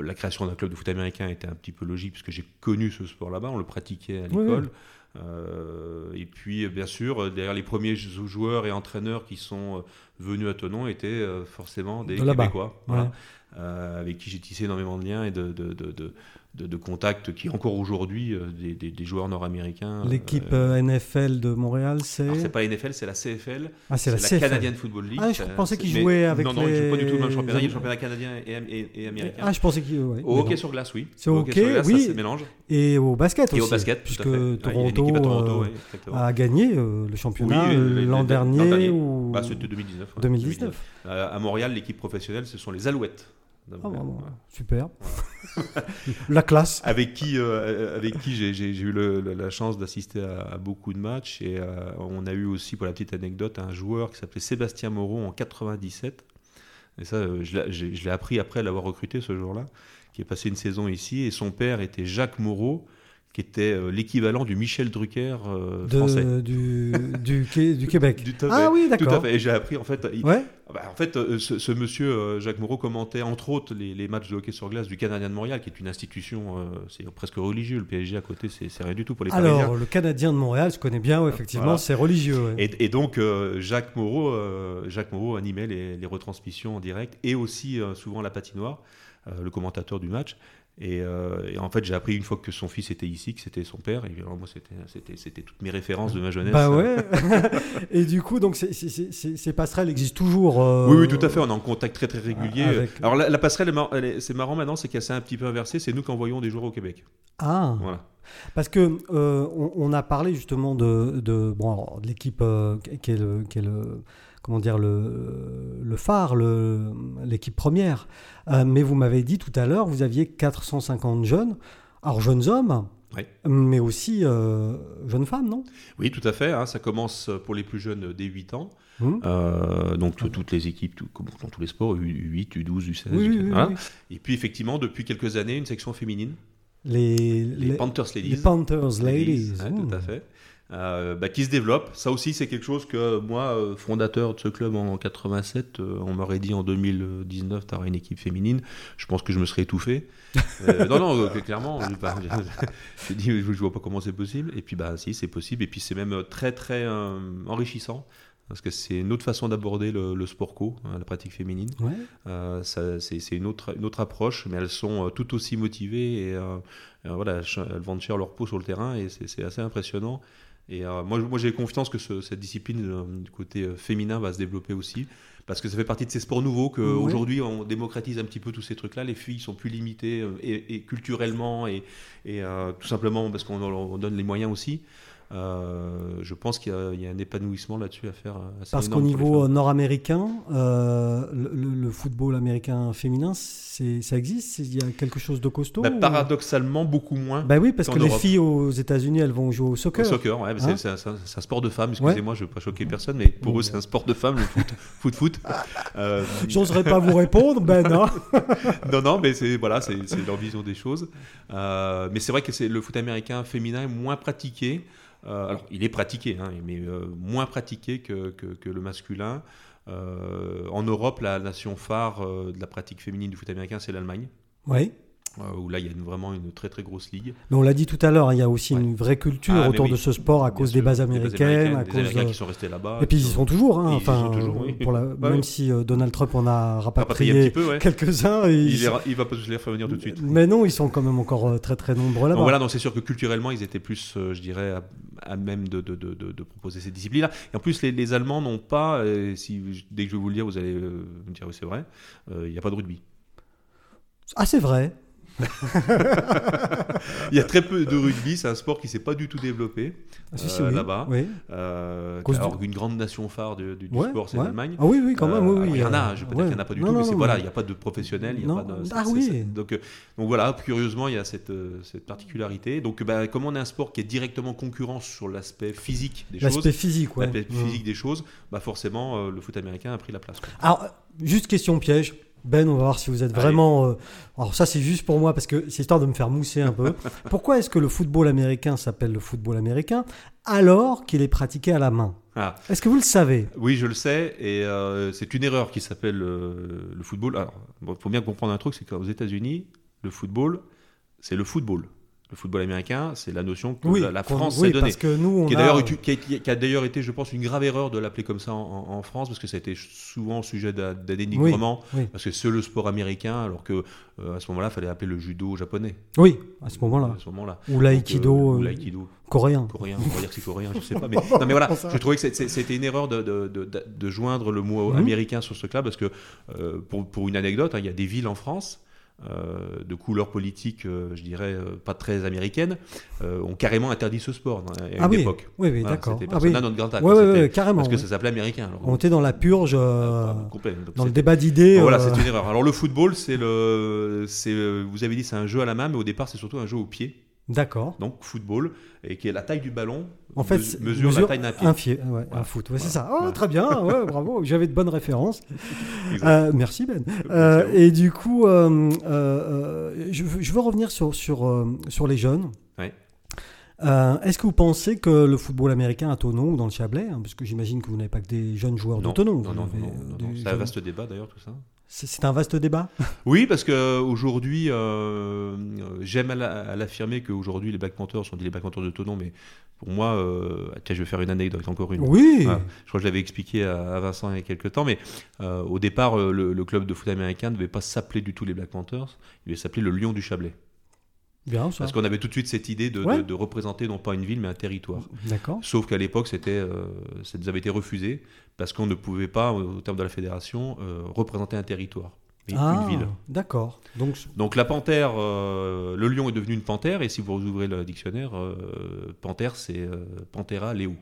la création d'un club de foot américain était un petit peu logique puisque j'ai connu ce sport là-bas, on le pratiquait à Oui, l'école. Euh, et puis, bien sûr, derrière les premiers jou- joueurs et entraîneurs qui sont venus à Tonon étaient forcément des. Québécois, voilà, Ouais. euh, avec qui j'ai tissé énormément de liens et de, de, de, de, de- de contacts qui encore aujourd'hui euh, des, des- des joueurs nord-américains. L'équipe euh, euh, NFL de Montréal, c'est. c'est pas la NFL, c'est la CFL, Ah, c'est la, la CFL. Canadian Football League. Ah, je pensais qu'ils jouaient avec Non, non, ils les- jouent pas du tout le même championnat. Il y a le championnat canadien et, et- et américain. Ah, je pensais qu'il. ouais, au hockey non. sur glace, oui. C'est au hockey sur glace, oui. ça mélange. Et au basket Et aussi. au basket, puisque à fait. Ouais, il y a une Toronto, euh, a gagné euh, le championnat Oui, euh, l'an dernier, ou Bah, c'était 2019. ouais, 2019. Euh, à Montréal, l'équipe professionnelle, ce sont les Alouettes. Ah, bon, Voilà. super. la classe. Avec qui, euh, avec qui j'ai, eu le- le- la chance d'assister à, à beaucoup de matchs. Et euh, on a eu aussi, pour la petite anecdote, un joueur qui s'appelait Sébastien Moreau en 97. Et ça, euh, je l'ai, j'ai- je l'ai appris après l'avoir recruté ce jour-là, qui est passé une saison ici. Et son père était Jacques Moreau, qui était euh, l'équivalent du Michel Drucker euh, De- français. du, du, Qué- du Québec. Du- ah oui, Tout à d'accord. fait. Et j'ai appris, en fait, il- Ouais. bah, en fait, euh, ce, ce monsieur euh, Jacques Moreau commentait entre autres les, les matchs de hockey sur glace du Canadien de Montréal, qui est une institution, c'est presque religieux. Le PSG à côté, c'est c'est rien du tout pour les Parisiens. Alors, le Canadien de Montréal, je connais bien, ouais, effectivement, Voilà. c'est religieux. ouais. Et, et donc Jacques Moreau, Jacques Moreau animait les, les retransmissions en direct et aussi souvent la patinoire, le commentateur du match. Et, euh, et en fait, j'ai appris une fois que son fils était ici, que c'était son père. Et alors, moi, c'était, c'était, c'était toutes mes références de ma jeunesse. Bah ouais. et du coup, donc, ces passerelles existent toujours. euh, Oui, oui, tout à fait. On est en contact très très régulier. Avec- Alors la, la passerelle, c'est marrant maintenant, c'est qu'elle s'est un petit peu inversée. C'est nous qui envoyons des joueurs au Québec. Ah. Voilà. Parce que euh, on, on a parlé justement de, de, bon, alors, de l'équipe qui est le, qui est le- comment dire le, le phare, l'équipe première. Euh, mais vous m'avez dit tout à l'heure, vous aviez 450 jeunes, alors jeunes hommes, Ouais. mais aussi euh, jeunes femmes, non? Oui, tout à fait. hein. Ça commence pour les plus jeunes dès 8 ans. Hum Euh, donc tout- toutes les équipes, tout- comme dans tous les sports, U8, U12, U16. Oui, oui, oui, voilà. oui. Et puis effectivement, depuis quelques années, une section féminine, Les, les, les, Panthers Ladies. les Panthers Ladies. tout à fait. Euh, bah, qui se développe. Ça aussi, c'est quelque chose que moi, euh, fondateur de ce club en 87, euh, on m'aurait dit en 2019, tu auras une équipe féminine. Je pense que je me serais étouffé. Euh, non, non, clairement. je- bah, je vois pas comment c'est possible. Et puis, bah, si, c'est possible. Et puis, c'est même très, très euh, enrichissant. Parce que c'est une autre façon d'aborder le, le sport co, hein, la pratique féminine. Ouais. Euh, c'est une autre, une autre approche, mais elles sont tout aussi motivées et euh, voilà, elles, vendent cher leur peau sur le terrain et c'est assez impressionnant. Et euh, moi, moi j'ai confiance que ce- cette discipline euh, du côté euh, féminin va se développer aussi, parce que ça fait partie de ces sports nouveaux Oui. qu'aujourd'hui on démocratise un petit peu tous ces trucs-là. Les filles sont plus limitées et, et culturellement et, et, tout simplement parce qu'on on donne les moyens aussi. Euh, je pense qu'il y, a- il y a un épanouissement là-dessus à faire. euh, assez Parce qu'au niveau femmes. nord-américain, euh, le, football américain féminin, ça existe? Il y a quelque chose de costaud Bah, ou- paradoxalement beaucoup moins. Bah oui, parce que les filles aux États-Unis, elles vont jouer au Au soccer. soccer, ouais, mais c'est- Hein c'est un, sport de femmes, excusez-moi, je ne veux pas choquer personne, mais pour Bon, eux c'est un sport de femmes, le foot, foot, foot. Euh, J'oserais pas vous répondre, ben non. non, non, mais c'est voilà, c'est leur vision des choses. Euh, mais c'est vrai que le foot américain féminin est moins pratiqué. Euh, alors, il est pratiqué, hein, mais euh, moins pratiqué que, que, le masculin. Euh, en Europe, la nation phare de la pratique féminine du foot américain, c'est l'Allemagne, Oui. Euh, où là, il y a une- vraiment une très très grosse ligue. Mais on l'a dit tout à l'heure, hein, il y a aussi Ouais. une vraie culture Ah, autour oui. de ce sport à Bien cause sûr, des bases des américaines, à des cause Américains qui sont restés là-bas. Et puis ils y sont- toujours, hein, enfin, sont toujours, oui. pour la- Bah même oui. si euh, Donald Trump en a rapatrié ouais. quelques-uns, Il, va pas tous les faire venir tout de suite. mais non, ils sont quand même encore euh, très très nombreux là-bas. Voilà, donc c'est sûr que culturellement, ils étaient plus, euh, je dirais, à, à même de, de, de, de- de proposer ces disciplines-là. Et en plus, les, les Allemands n'ont pas, si, dès que je vais vous le dire, vous allez me dire oui, c'est vrai, il n'y a pas de rugby. Ah c'est vrai. Il y a très peu de rugby, c'est un sport qui s'est pas du tout développé Ah, si, si, euh, oui. là-bas. Oui. Euh, alors du- qu'une grande nation phare du, du- du Ouais, sport, c'est ouais. l'Allemagne. Ah oui, oui, quand même. Euh, oui, il y en a, je ouais. dire qu'il n'y en a pas du Non, tout, non, mais c'est non, voilà, il n'y a pas de professionnels, il y a pas de. Ah oui. Donc, euh, donc voilà, curieusement, il y a cette, cette particularité. Donc, bah, comme on a un sport qui est directement concurrent sur l'aspect physique des choses, L'aspect physique, l'aspect Mm. physique des choses, bah forcément, le foot américain a pris la place. quoi. Alors, juste question piège. Ben, on va voir si vous êtes vraiment. euh, Alors, ça, c'est juste pour moi parce que c'est histoire de me faire mousser un peu. Pourquoi est-ce que le football américain s'appelle le football américain alors qu'il est pratiqué à la main? Ah, Est-ce que vous le savez? Oui, je le sais, et euh, c'est une erreur qui s'appelle euh, le football. Alors, il faut bien comprendre un truc, c'est qu'aux États-Unis, le football, c'est le football. Le football américain, c'est la notion que Oui, la, France oui, s'est donnée. que nous, on Qui, a- d'ailleurs qui a, été, je pense, une grave erreur de l'appeler comme ça en, France, parce que ça a été souvent sujet d'a- d'un dénigrement, oui. parce que c'est le sport américain, alors que euh, à ce moment-là, il fallait appeler le judo japonais. Oui, à ce moment-là. À ce moment-là. Ou l'aïkido euh, euh, l'aïkido coréen. coréen, on va dire que c'est coréen, je sais pas. Mais, non, mais voilà, je trouvais que c'était une erreur de, de- de- de- de joindre le mot Mhm. américain sur ce club, parce que euh, pour, pour une anecdote, hein, il y a des villes en France. Euh, de couleur politique, euh, je dirais, euh, pas très américaine, ont carrément interdit ce sport dans- à une Ah oui, époque. oui, oui, Voilà, d'accord. C'était Ah oui. non grata. Ouais, c'était- ouais, carrément. Parce que oui. ça s'appelait américain. alors. On était dans la purge, euh, Ah, dans le débat d'idées. voilà, euh, c'est une erreur. Alors le football, c'est le, c'est, vous avez dit, c'est un jeu à la main, mais au départ, c'est surtout un jeu au pied. D'accord. Donc football, et qui est la taille du ballon, En fait, mesure, la taille d'un pied. Un, pied, ouais, un Voilà. foot, ouais, c'est Voilà. ça. Oh, Voilà. très bien, ouais, bravo, j'avais de bonnes références. Euh, merci Ben. Euh, et du coup, euh, je, veux, je veux revenir sur, sur, sur les jeunes. Ouais. Est-ce que vous pensez que le football américain à Tonon ou dans le Chablais, hein, parce que j'imagine que vous n'avez pas que des jeunes joueurs de Non, Tonon, non, non, non, non, non. c'est un vaste débat d'ailleurs tout ça. C'est un vaste débat? Oui, parce que aujourd'hui, euh, j'aime à la- à l'affirmer qu'aujourd'hui les Black Panthers sont dit les Black Panthers de Tonon, mais pour moi, euh, tiens, je vais faire une anecdote encore une. Oui. Je crois que je l'avais expliqué à, à Vincent il y a quelques temps, mais euh, au départ, euh, le, le club de foot américain ne devait pas s'appeler du tout les Black Panthers, il devait s'appeler le Lion du Chablais. Bien ça. Parce qu'on avait tout de suite cette idée de, de- Ouais. de représenter non pas une ville, mais un territoire. D'accord. Sauf qu'à l'époque, c'était, euh, ça nous avait été refusé parce qu'on ne pouvait pas, au terme de la fédération, euh, représenter un territoire, Ah, une ville. d'accord. Donc, Donc la panthère, euh, le lion est devenu une panthère, et si vous ouvrez le dictionnaire, euh, panthère c'est Panthera leo.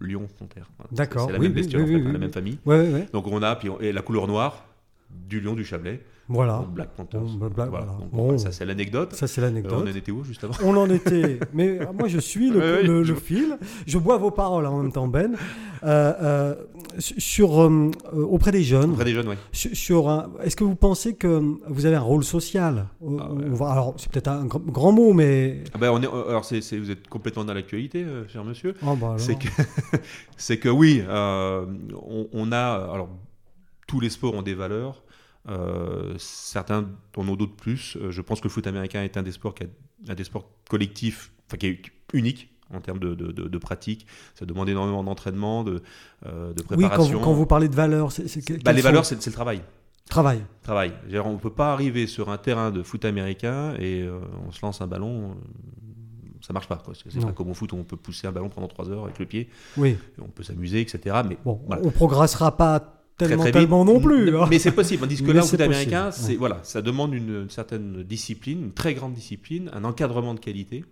Lion, panthère. Voilà. D'accord, C'est la oui, même oui, bestiole, oui, en fait, oui, hein, oui, la même famille. ouais, ouais, ouais. Donc on a, puis on- et la couleur noire du lion du Chablais, Voilà. Black Panthers. Bon, Voilà. voilà. Donc, Bon. voilà, ça c'est l'anecdote. Ça, c'est Euh, l'anecdote. on en était où juste avant On en était. Mais euh, moi, je suis le, Ouais, le- je- le fil. Je bois vos paroles en même temps, Ben. Euh, euh, sur, euh, euh, auprès des jeunes, Auprès des jeunes, oui. sur, est-ce que vous pensez que vous avez un rôle social Ah ouais. Alors, c'est peut-être un grand, grand mot, mais. Ah ben, on est, alors vous êtes complètement dans l'actualité, euh, cher monsieur. Oh, bah alors. C'est que, oui, euh, on, on a. Alors, tous les sports ont des valeurs. euh, certains en ont d'autres plus. Euh, je pense que le foot américain est un des sports qui a, un des sports collectifs, enfin qui est unique en termes de, de, de- de pratique. Ça demande énormément d'entraînement, de, euh, de Oui, quand préparation. vous, quand vous parlez de valeurs, c'est. c'est Bah, les valeurs, c'est, c'est le travail. Travail. Travail. On ne peut pas arriver sur un terrain de foot américain et euh, on se lance un ballon. ça marche pas. quoi. C'est, pas comme au foot où on peut pousser un ballon pendant 3 heures avec le pied. Oui. On peut s'amuser, etc. Mais Bon, Voilà. on progressera pas tellement, très vite. tellement non plus. hein. Mais c'est possible. Tandis que là, au foot américain, ouais. voilà, ça demande une, une certaine discipline, une très grande discipline, un encadrement de qualité.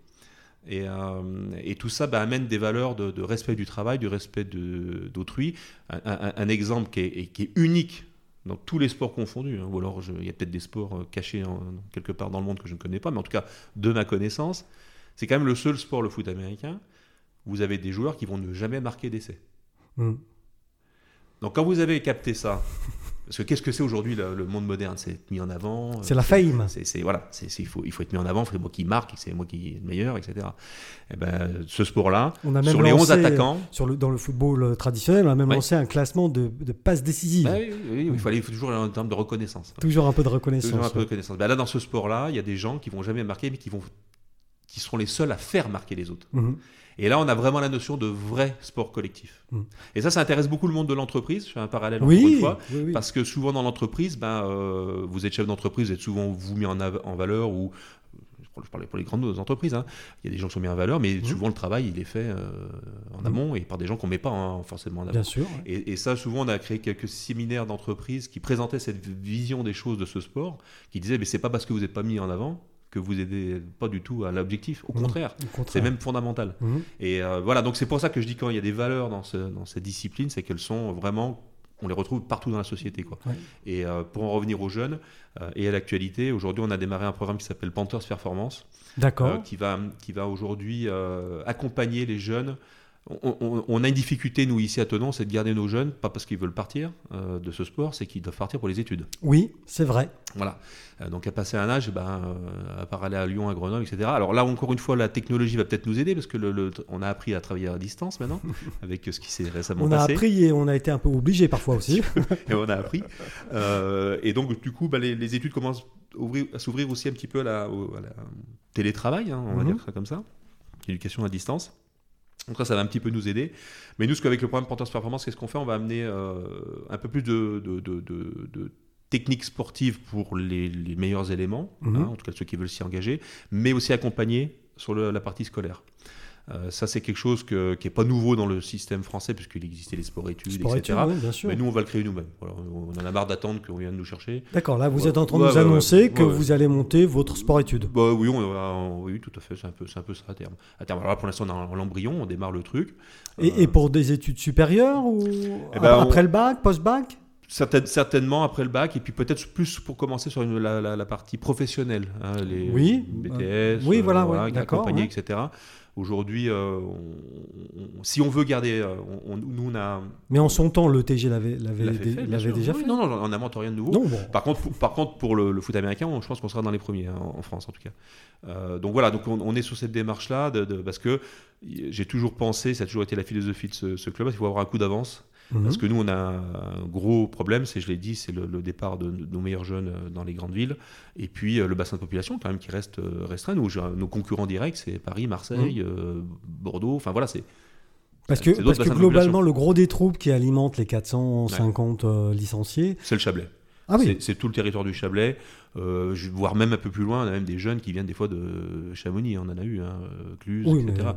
Et, euh, et tout ça bah, amène des valeurs de, de respect du travail, du respect d'autrui. Un, un- un exemple qui est, et qui est unique dans tous les sports confondus, hein, ou alors il y a peut-être des sports euh, cachés en- quelque part dans le monde que je ne connais pas, mais en tout cas, de ma connaissance, c'est quand même le seul sport, le foot américain, où vous avez des joueurs qui vont ne jamais marquer d'essai. Hmm. Donc quand vous avez capté ça, parce que qu'est-ce que c'est aujourd'hui le, le monde moderne? C'est être mis en avant. euh, C'est la fame. c'est, voilà, il, faut, il faut être mis en avant, c'est moi qui marque, c'est moi qui est le meilleur, etc. Et ben, ce sport-là, sur les 11 lancé, attaquants, Sur le, dans le football euh, traditionnel, on a même lancé un classement de, de passes décisives. bah oui, oui, il fallait il faut toujours en termes de reconnaissance. Toujours un peu de reconnaissance. Toujours un peu de ouais. reconnaissance. Ben là, dans ce sport-là, il y a des gens qui vont jamais marquer, mais qui vont qui seront les seuls à faire marquer les autres. Mhm. Et là, on a vraiment la notion de vrai sport collectif. Mm. Et ça, ça intéresse beaucoup le monde de l'entreprise. Je fais un parallèle encore Oui, une fois. oui, oui. Parce que souvent dans l'entreprise, ben, euh, vous êtes chef d'entreprise, vous êtes souvent vous mis en, valeur ou je parlais pour les grandes entreprises, hein. il y a des gens qui sont mis en valeur, mais Mhm. souvent le travail il est fait euh, en Mhm. amont et par des gens qu'on ne met pas hein, forcément en avant. Bien sûr. ouais. Et, et ça, souvent, on a créé quelques séminaires d'entreprise qui présentaient cette vision des choses de ce sport, qui disaient, mais c'est pas parce que vous n'êtes pas mis en avant que vous n'aidez pas du tout à l'objectif. Au contraire, c'est même fondamental. Mhm. Et euh, voilà, donc c'est pour ça que je dis quand il y a des valeurs dans, ce, dans cette discipline, c'est qu'elles sont vraiment, on les retrouve partout dans la société. Quoi. Ouais. Et euh, pour en revenir aux jeunes euh, et à l'actualité, aujourd'hui on a démarré un programme qui s'appelle Panthers Performance, D'accord. euh, qui va, qui va aujourd'hui accompagner les jeunes on, a une difficulté, nous, ici à Tonon, c'est de garder nos jeunes, pas parce qu'ils veulent partir euh, de ce sport, c'est qu'ils doivent partir pour les études. Oui, c'est vrai. Voilà. Euh, donc, à passer un âge, ben, euh, à part aller à Lyon, à Grenoble, etc. Alors là, encore une fois, la technologie va peut-être nous aider, parce que le, on a appris à travailler à distance maintenant, avec ce qui s'est récemment passé. On a appris et on a été un peu obligé parfois aussi. et on a appris. et donc, du coup, ben, les, études commencent à s'ouvrir aussi un petit peu à la, télétravail, hein, on va mhm. dire ça comme ça, éducation à distance. Donc ça, ça va un petit peu nous aider. Mais nous, ce qu'avec le programme Panthers Performance, qu'est-ce qu'on fait? On va amener euh, un peu plus de, de, techniques sportives pour les, meilleurs éléments, mhm. hein, en tout cas ceux qui veulent s'y engager, mais aussi accompagner sur la partie scolaire. Euh, ça, c'est quelque chose qui n'est pas nouveau dans le système français, puisqu'il existait les sports-études, etc. Mais nous, on va le créer nous-mêmes. on en a marre d'attendre qu'on vienne nous chercher. D'accord, là, vous êtes en train de nous annoncer que vous allez monter votre sport-études. Bah, oui, oui, tout à fait. C'est un, peu, un peu ça à terme. À terme. Alors là, pour l'instant, on est en l'embryon, on démarre le truc. Et, pour des études supérieures ou eh ben, après le bac, post-bac? Certainement après le bac, et puis peut-être plus pour commencer sur la, partie professionnelle, hein, les oui, BTS, oui, voilà, euh, etc. Aujourd'hui, euh, si on veut garder, euh, nous on a. Mais en son temps, le TG l'avait déjà fait. Non, non, on n'invente rien de nouveau. Par contre, pour, par contre, pour le, foot américain, je pense qu'on sera dans les premiers hein, en, France en tout cas. Euh, donc voilà, donc on, est sur cette démarche-là de, parce que j'ai toujours pensé, ça a toujours été la philosophie de ce, ce club, il faut avoir un coup d'avance. Parce mhm. que nous, on a un gros problème, c'est, je l'ai dit, c'est le, départ de, nos meilleurs jeunes euh, dans les grandes villes. Et puis euh, le bassin de population, quand même, qui reste euh, restreint. Nous, nos concurrents directs, c'est Paris, Marseille, mhm. Bordeaux. Enfin voilà, c'est. Parce que, parce que globalement, le gros des troupes qui alimentent les 450 licenciés. C'est le Chablais. Ah c'est tout le territoire du Chablais, euh, voire même un peu plus loin, on a même des jeunes qui viennent des fois de Chamonix, on en a eu, hein, Cluse, etc.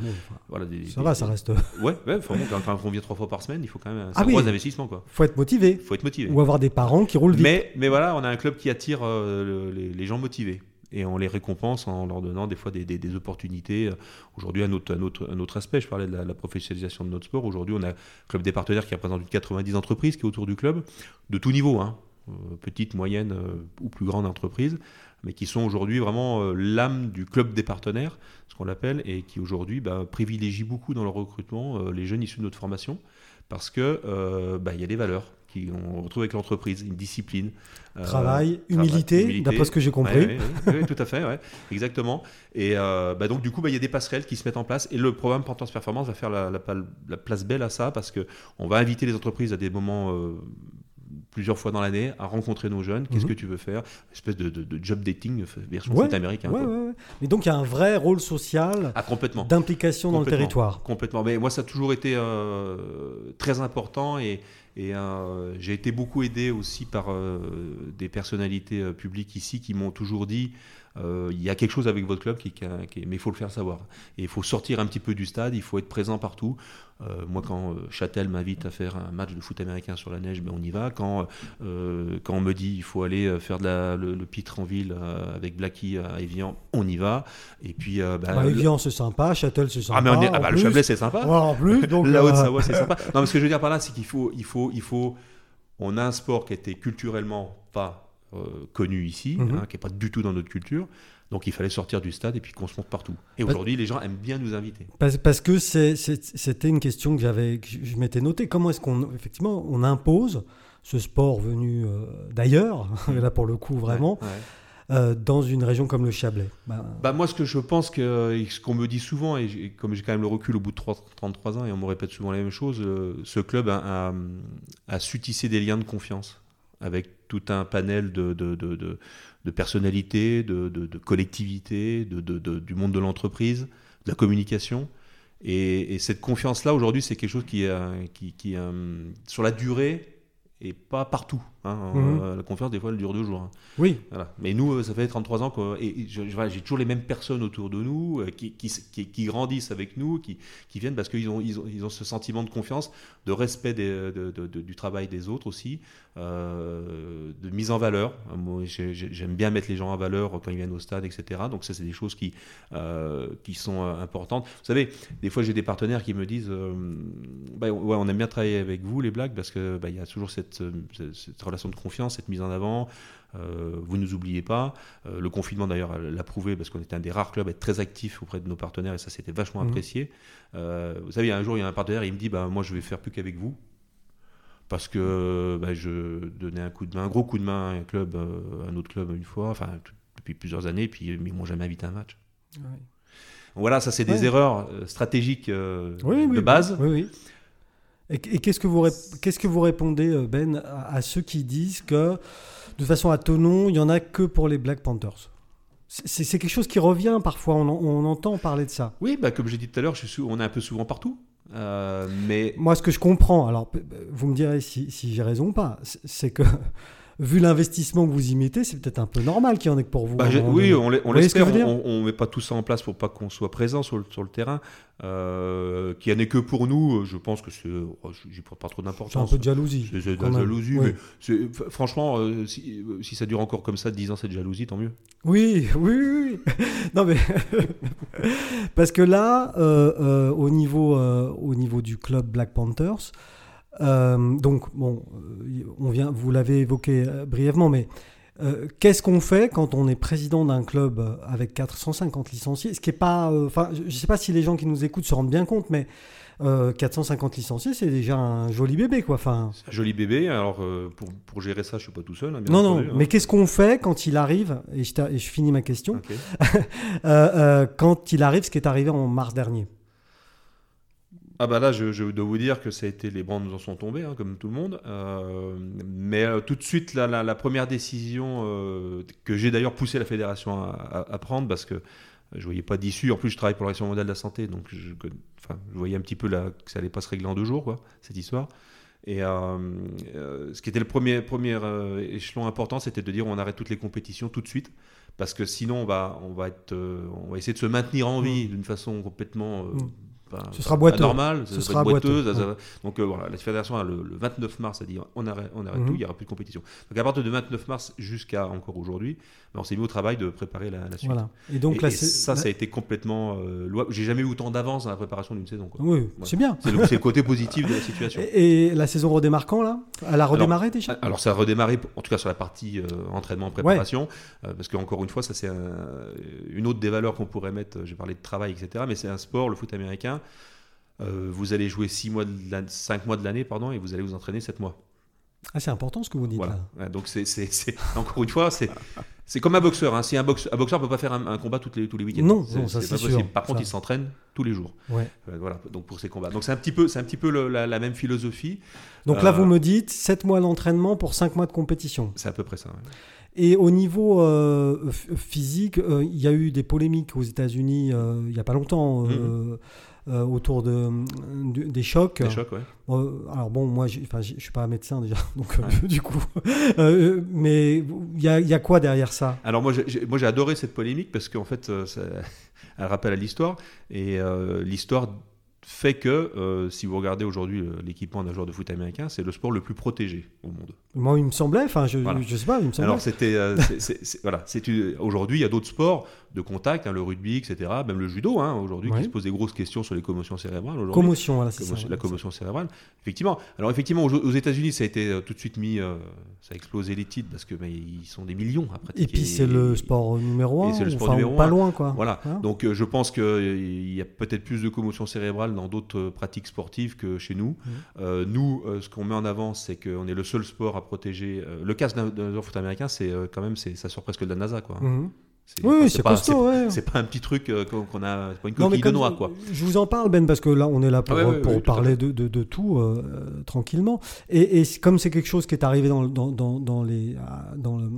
voilà, ça va, ça reste. Ouais, ouais quand, quand, on vient trois fois par semaine, il faut quand même. un ah gros investissement. Il faut être motivé. faut être motivé. Ou avoir des parents qui roulent vite. Mais, mais voilà, on a un club qui attire euh, les, gens motivés et on les récompense en leur donnant des fois des, des, opportunités. Aujourd'hui, un autre, un, autre, un autre aspect, je parlais de la, professionnalisation de notre sport. Aujourd'hui, on a un club des partenaires qui représente 90 entreprises qui est autour du club, de tout niveau. Hein. Euh, petites, moyennes euh, ou plus grandes entreprises, mais qui sont aujourd'hui vraiment euh, l'âme du club des partenaires, ce qu'on l'appelle, et qui aujourd'hui bah, privilégient beaucoup dans leur recrutement les jeunes issus de notre formation, parce qu'il bah, y a des valeurs qu'on retrouve avec l'entreprise, une discipline. travail, humilité, d'après ce que j'ai compris. Oui, tout à fait, exactement. Et bah, donc, du coup, il y a des passerelles qui se mettent en place. Et le programme Pentance Performance va faire la, la, place belle à ça, parce qu'on va inviter les entreprises à des moments plusieurs fois dans l'année à rencontrer nos jeunes. Qu'est-ce mhm. que tu veux faire? Une espèce de, job dating version ouais, américain. Ouais, Mais donc il y a un vrai rôle social ah, complètement. d'implication dans le territoire. Complètement. Mais moi, ça a toujours été euh, très important et, et euh, j'ai été beaucoup aidé aussi par euh, des personnalités publiques ici qui m'ont toujours dit il y a quelque chose avec votre club, qui, mais il faut le faire savoir. Et il faut sortir un petit peu du stade, il faut être présent partout. Euh, moi, quand euh, Châtel m'invite à faire un match de foot américain sur la neige, ben, on y va. Quand, euh, quand on me dit il faut aller faire de la, le, pitre en ville avec Blacky à Evian, on y va. Et puis, ben, bah, Evian, c'est sympa. Châtel, c'est sympa. Ah, mais ah, bah, le Chablais, c'est sympa. en plus, donc, la Haute-Savoie, c'est sympa. Non, mais ce que je veux dire par là, c'est qu'il faut, il faut, il faut. On a un sport qui était culturellement pas connu ici, mhm. hein, qui n'est pas du tout dans notre culture. Donc il fallait sortir du stade et puis qu'on se monte partout. Et aujourd'hui, les gens aiment bien nous inviter. Parce, parce que c'était une question que j'avais, je m'étais noté. Comment est-ce qu'on, effectivement, on impose ce sport venu euh, d'ailleurs, là pour le coup vraiment, euh, dans une région comme le Chablais? Bah, bah, Moi, ce que je pense, que ce qu'on me dit souvent, et comme j'ai quand même le recul au bout de 33 ans, et on me répète souvent la même chose, euh, ce club a, a, su tisser des liens de confiance avec tout un panel de, de, de, de personnalité, de, collectivité, du monde de l'entreprise, de la communication. Et, cette confiance-là, aujourd'hui, c'est quelque chose qui, qui, qui sur la durée, et pas partout. Hein. Mhm. Euh, la confiance, des fois, elle dure deux jours. Hein. Oui. Voilà. Mais nous, euh, ça fait 33 ans que et j'ai toujours les mêmes personnes autour de nous euh, qui, qui, qui, grandissent avec nous, qui, viennent parce qu'ils ont, ils ont, ils ont, ce sentiment de confiance, de respect des, de, de, du travail des autres aussi, euh, de mise en valeur. Moi, j'aime bien mettre les gens en valeur quand ils viennent au stade, etc. Donc ça, c'est des choses qui, euh, qui sont importantes. Vous savez, des fois, j'ai des partenaires qui me disent, bah, ouais, on aime bien travailler avec vous, les blagues, parce que bah, il y a toujours cette, cette relation relation de confiance, cette mise en avant. vous ne nous oubliez pas. le confinement d'ailleurs l'a prouvé parce qu'on était un des rares clubs à être très actifs auprès de nos partenaires et ça c'était vachement mmh. apprécié. vous savez, un jour il y a un partenaire, il me dit bah, Moi je vais faire plus qu'avec vous parce que bah, je donnais un coup de main, un gros coup de main à un club, un autre club une fois, enfin depuis plusieurs années, puis ils m'ont jamais invité à un match. Voilà, ça c'est des erreurs euh, stratégiques euh, de base. Oui, Et, qu'est-ce que vous qu'est-ce que vous répondez euh, Ben à, ceux qui disent que de façon à Tonon, il y en a que pour les Black Panthers? C'est quelque chose qui revient parfois, on, entend parler de ça. Oui, bah, comme j'ai dit tout à l'heure, on est un peu souvent partout. mais... Moi, ce que je comprends, alors vous me direz si, si j'ai raison ou pas, c'est que vu l'investissement que vous y mettez, c'est peut-être un peu normal qu'il y en ait que pour vous. Bah, oui, on, l'espère. On ne met pas tout ça en place pour pas qu'on soit présent sur le, sur le terrain. Euh, qu'il n'y en ait que pour nous, je pense que c'est. Oh, j'y pas trop d'importance. C'est un peu de jalousie. C'est de la jalousie, mais franchement, euh, si, si, ça dure encore comme ça, 10 ans, cette jalousie, tant mieux. Oui, oui, oui. non, mais. Parce que là, euh, au, niveau, au niveau du club Black Panthers, euh, donc, bon, euh, on vient, vous l'avez évoqué euh, brièvement, mais qu'est-ce qu'on fait quand on est président d'un club avec 450 licenciés? Ce qui est pas, enfin, je ne sais pas si les gens qui nous écoutent se rendent bien compte, mais 450 licenciés, c'est déjà un joli bébé, quoi. Enfin, un joli bébé. Alors, pour, pour, gérer ça, je suis pas tout seul. Hein, non, non. Hein. Mais qu'est-ce qu'on fait quand il arrive et je, et je, finis ma question. quand il arrive, ce qui est arrivé en mars dernier? Ah bah là, je, dois vous dire que ça a été les bancs nous en sont tombés, hein, comme tout le monde. Euh, mais euh, tout de suite, la, la, première décision euh, que j'ai d'ailleurs poussé la fédération à, prendre, parce que je voyais pas d'issue. En plus, je travaille pour l'Organisation mondiale de la santé, donc je, je voyais un petit peu là, que ça allait pas se régler en deux jours, quoi, cette histoire. Et ce qui était le premier, premier échelon important, c'était de dire on arrête toutes les compétitions tout de suite, parce que sinon on va, on va, être, on va essayer de se maintenir en vie mmh. d'une façon complètement mmh ce sera boiteux. normal, ce sera boiteux. Donc euh, voilà, la fédération le, 29 mars a dit on arrête, on arrête tout, mhm. il n'y aura plus de compétition. Donc à partir du 29 mars jusqu'à encore aujourd'hui, ben, on s'est mis au travail de préparer la, suite. Voilà. Et donc là, ça, ça a été complètement euh, J'ai jamais eu autant d'avance dans la préparation d'une saison. Oui, c'est bien. C'est le, côté positif de la situation. Et, la saison redémarre quand là? Elle a redémarré déjà? Alors ça a redémarré, en tout cas sur la partie euh, entraînement préparation, parce qu'encore une fois, ça c'est une autre des valeurs qu'on pourrait mettre. J'ai parlé de travail, etc. Mais c'est un sport, le foot américain euh, vous allez jouer 6 mois de 5 mois de l'année pardon, et vous allez vous entraîner 7 mois. Ah, c'est important ce que vous dites là. donc c'est, encore une fois, c'est, c'est comme un boxeur. Hein. Si un, boxeur, un boxeur peut pas faire un, combat toutes les, tous les week-ends. Non, ça c'est possible. Par contre, il s'entraîne tous les jours. Ouais. Euh, voilà, donc pour ses combats. Donc c'est un petit peu, c'est un petit peu la, même philosophie. Donc là, vous euh, me dites 7 mois d'entraînement pour 5 mois de compétition. C'est à peu près ça. Et au niveau physique, il y a eu des polémiques aux États-Unis il n'y a pas longtemps. Mm-hmm. Euh, autour de, des chocs. Des chocs, ouais. alors bon, moi, je ne suis pas médecin déjà, donc euh, du coup. Euh, mais il y a, y a, quoi derrière ça? Alors moi, j'ai adoré cette polémique parce qu'en fait, ça, elle rappelle à l'histoire. Et l'histoire fait que, euh, si vous regardez aujourd'hui euh, l'équipement d'un joueur de foot américain, c'est le sport le plus protégé au monde. Moi, il me semblait, enfin, je, ne sais pas, il me semblait. Alors, c'était, euh, voilà, aujourd'hui, il y a d'autres sports de contact, hein, le rugby, etc., même le judo, hein, aujourd'hui, qui se pose des grosses questions sur les commotions cérébrales. Commotion, voilà, c'est ça. La commotion cérébrale, effectivement. Alors, effectivement, aux, États-Unis, ça a été tout de suite mis, ça a explosé les titres parce que ils sont des millions à pratiquer. Et puis, c'est le sport numéro un. c'est le sport numéro Pas loin, quoi. Voilà. Hein Donc, je pense qu'il y a peut-être plus de commotion cérébrale dans d'autres pratiques sportives que chez nous. Mmh. Euh, nous, euh, ce qu'on met en avant, c'est qu'on est le seul sport à protéger. Euh, le casque d'un joueur foot américain, c'est quand même, ça sort presque de la NASA, quoi. Oui, c'est pas, C'est pas un petit truc qu'on a, pas une coquille de noix, quoi. Je vous en parle, Ben, parce que là, on est là pour, ah pour parler de, de, tout tranquillement. Et, et comme c'est quelque chose qui est arrivé dans, dans, dans, les, dans, le,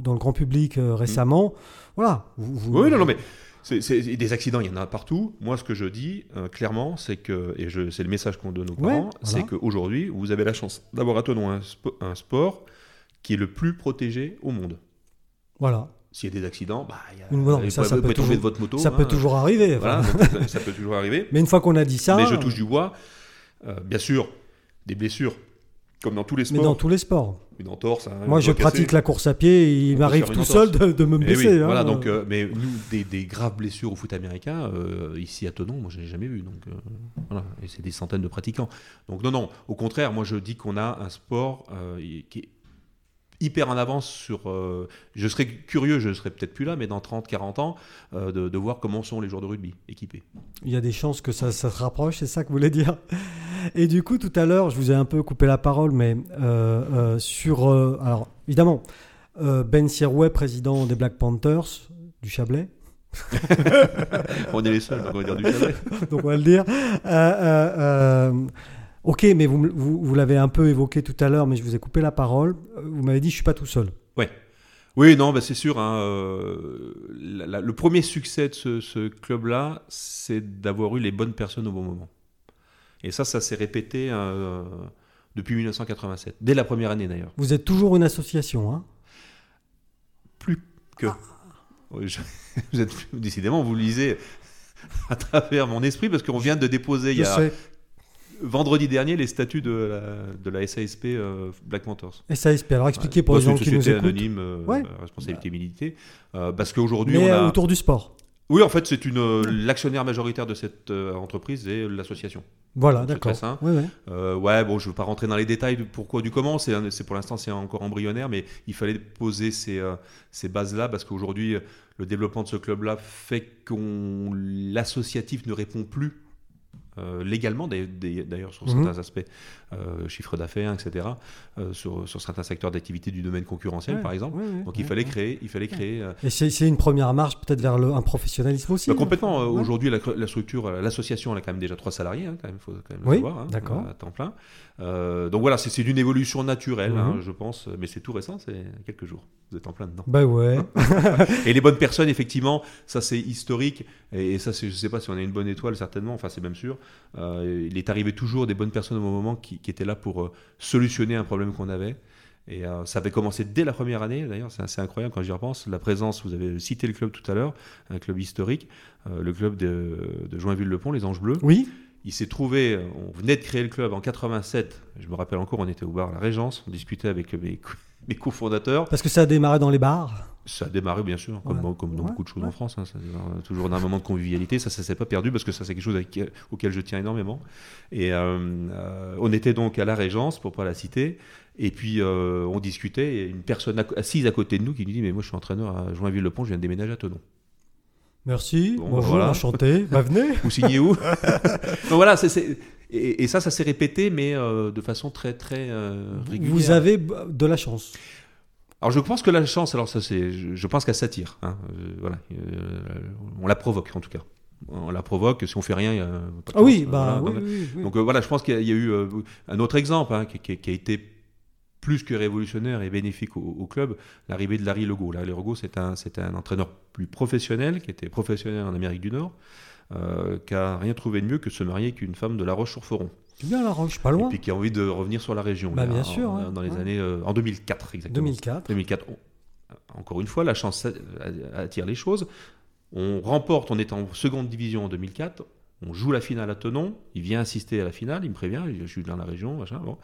dans le grand public récemment, mmh. voilà. oui, non, non, mais des accidents, il y en a partout. Moi, ce que je dis euh, clairement, c'est que, et c'est le message qu'on donne aux parents, c'est qu'aujourd'hui, vous avez la chance d'avoir à Tonon un, un, sport qui est le plus protégé au monde. Voilà. S'il y a des accidents, bah, ça, peut tomber de votre moto. Ça peut hein. toujours arriver. Voilà, ça peut toujours arriver. Mais une fois qu'on a dit ça. Mais je touche du bois. Euh, bien sûr, des blessures, comme dans tous les sports. Mais dans tous les sports une entorse. Hein, Moi, je pratique la course à pied, il m'arrive tout seul de, me eh blesser. Hein. voilà, donc, euh, mais nous, des, graves blessures au foot américain, euh, ici à Tonon, moi, je n'ai jamais vu. Donc, euh, voilà, et c'est des centaines de pratiquants. Donc, non, non, au contraire, moi, je dis qu'on a un sport qui est hyper en avance sur. euh, je serais curieux, je ne serais peut-être plus là, mais dans 30, 40 ans, euh, de, de voir comment sont les joueurs de rugby équipés. Il y a des chances que ça, ça se rapproche, c'est ça que vous voulez dire? Et du coup, tout à l'heure, je vous ai un peu coupé la parole, mais euh, sur... alors, évidemment, Ben Sirouet, président des Black Panthers du Chablais, On est les seuls, donc on va dire du Chablais. donc on va le dire. Euh, euh, euh, ok, mais vous, vous, vous l'avez un peu évoqué tout à l'heure, mais je vous ai coupé la parole. Vous m'avez dit, je suis pas tout seul. Oui, non, bah, c'est sûr. hein, euh, la- la- le premier succès de ce, ce club-là, c'est d'avoir eu les bonnes personnes au bon moment. Et ça, ça s'est répété euh, depuis 1987, dès la première année d'ailleurs. Vous êtes toujours une association, hein? Plus que. Oui, je- vous êtes, décidément, vous lisez à travers mon esprit parce qu'on vient de déposer il y a sais. Vendredi dernier les statuts de la, de la SASP euh, Black Panthers. SASP, alors expliquez Ouais. pour les gens qui nous écoutent. anonyme, euh, Ouais. responsabilité limitée, euh, parce qu'aujourd'hui on euh, a. autour du sport. Oui, en fait, c'est une euh, l'actionnaire majoritaire de cette euh, entreprise et l'association. Voilà, d'accord. très simple. Ouais, ouais. Euh, ouais, bon, je ne veux pas rentrer dans les détails du pourquoi du comment. C'est pour l'instant c'est encore embryonnaire, mais il fallait poser ces, euh, ces bases-là parce qu'aujourd'hui euh, le développement de ce club-là fait qu'on l'associatif ne répond plus. Euh, légalement d'ailleurs- sur Mhm. certains aspects, euh, chiffre d'affaires, etc., euh, sur, sur certains secteurs d'activité du domaine concurrentiel Ouais, par exemple. ouais, ouais, Donc il fallait créer, il fallait créer euh, Et c'est une première marche peut-être vers le, un professionnalisme aussi. bah, complètement. Ouais. Aujourd'hui, la, la structure, l'association, elle a quand même déjà trois salariés, hein, quand même, faut quand même le Oui, savoir, hein, d'accord. à temps plein. Donc voilà, c'est une évolution naturelle, Mhm. hein, je pense, mais c'est tout récent, c'est quelques jours. Vous êtes en plein dedans. Bah ouais. Et les bonnes personnes, effectivement, ça c'est historique, et, et ça, je sais pas si on a une bonne étoile, certainement, enfin c'est même sûr. Euh, il est arrivé toujours des bonnes personnes au bon moment qui, qui étaient là pour euh, solutionner un problème qu'on avait. Et euh, ça avait commencé dès la première année, d'ailleurs, c'est assez incroyable quand j'y repense. La présence, vous avez cité le club tout à l'heure, un club historique, euh, le club de, de Joinville-le-Pont, les Anges Bleus. Oui. Il s'est trouvé, on venait de créer le club en 87, je me rappelle encore, on était au bar La Régence, on discutait avec mes, mes cofondateurs. Parce que ça a démarré dans les bars. Ça a démarré, bien sûr, comme, Ouais. dans- comme dans Ouais, beaucoup de choses ouais. en France. hein, ça démarre toujours d'un moment de convivialité. Ça, ça s'est pas perdu parce que ça, c'est quelque chose avec- auquel je tiens énormément. Et euh, euh, on était donc à la Régence, pour pas la citer. Et puis, euh, on discutait. Et une personne assise à côté de nous qui nous dit Mais moi, je suis entraîneur à Joinville-le-Pont, je viens de déménager à Tonon. Merci. Bon, Bonjour, voilà. enchanté. Bah venez. Vous signez où Donc voilà, c'est- et, et ça, ça s'est répété, mais euh, de façon très, très euh, régulière. Vous avez de la chance. Alors je pense que la chance, alors ça c'est, je, je pense qu'elle s'attire. hein. Euh, voilà, Euh, on la provoque en tout cas. On la provoque. Si on fait rien, il y a pas de Ah oui, bah Voilà. oui, Donc, oui, oui. donc, voilà, je pense qu'il y a, il y a eu un autre exemple hein, qui, qui- qui a été plus que révolutionnaire et bénéfique au, au club, l'arrivée de Larry Legault. Larry Legault, c'est un, c'est un entraîneur plus professionnel, qui était professionnel en Amérique du Nord, euh, qui a rien trouvé de mieux que se marier avec une femme de La Roche-sur-Foron. Bien la Roche, pas Et loin. puis qui a envie de revenir sur la région. Bah, là, bien en- sûr. Dans les Ouais. années, euh, en 2004 exactement. 2004. 2004. on- encore une fois, la chance attire les choses. On remporte, on est en seconde division en 2004. On joue la finale à Tenon. Il vient assister à la finale. Il me prévient. Je suis dans la région. Machin, bon.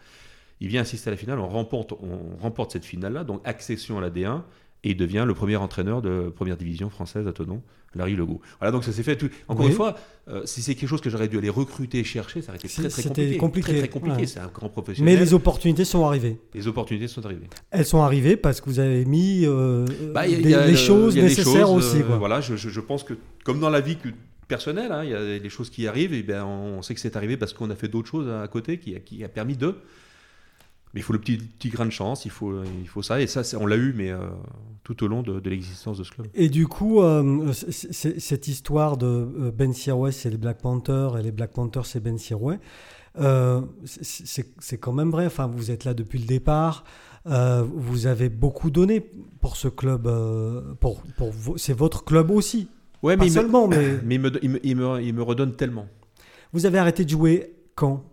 Il vient assister à la finale. On remporte, on remporte cette finale-là. Donc, accession à la D1. Et il devient le premier entraîneur de première division française à Tenon, Larry Legault. Voilà, donc ça s'est fait. Tout... Encore Oui. une fois, euh, si c'est quelque chose que j'aurais dû aller recruter et chercher, ça aurait été très compliqué. compliqué, Très, très compliqué. ouais. C'est un grand professionnel. Mais les opportunités sont arrivées. les opportunités sont arrivées. Elles sont arrivées parce que vous avez mis euh, Bah, il y a- des- il y a les le- choses y a nécessaires choses, aussi. euh, voilà, je, je- je pense que comme dans la vie que- personnelle, hein, il y a des choses qui arrivent et ben on sait que c'est arrivé parce qu'on a fait d'autres choses à côté qui, qui a permis de. Mais il faut le petit, petit grain de chance, il faut, il faut ça et ça on l'a eu mais euh, tout au long de, de l'existence de ce club. Et du coup, euh, cette histoire de euh, Ben Sirouet, c'est les Black Panthers, et les Black Panthers, c'est Ben euh, c'est- quand même vrai. Enfin, vous êtes là depuis le départ. vous avez beaucoup donné pour ce club. pour, pour c'est votre club aussi. Ouais, Pas mais, il me, seulement, mais mais il me- il me- il me redonne tellement. vous avez arrêté de jouer quand?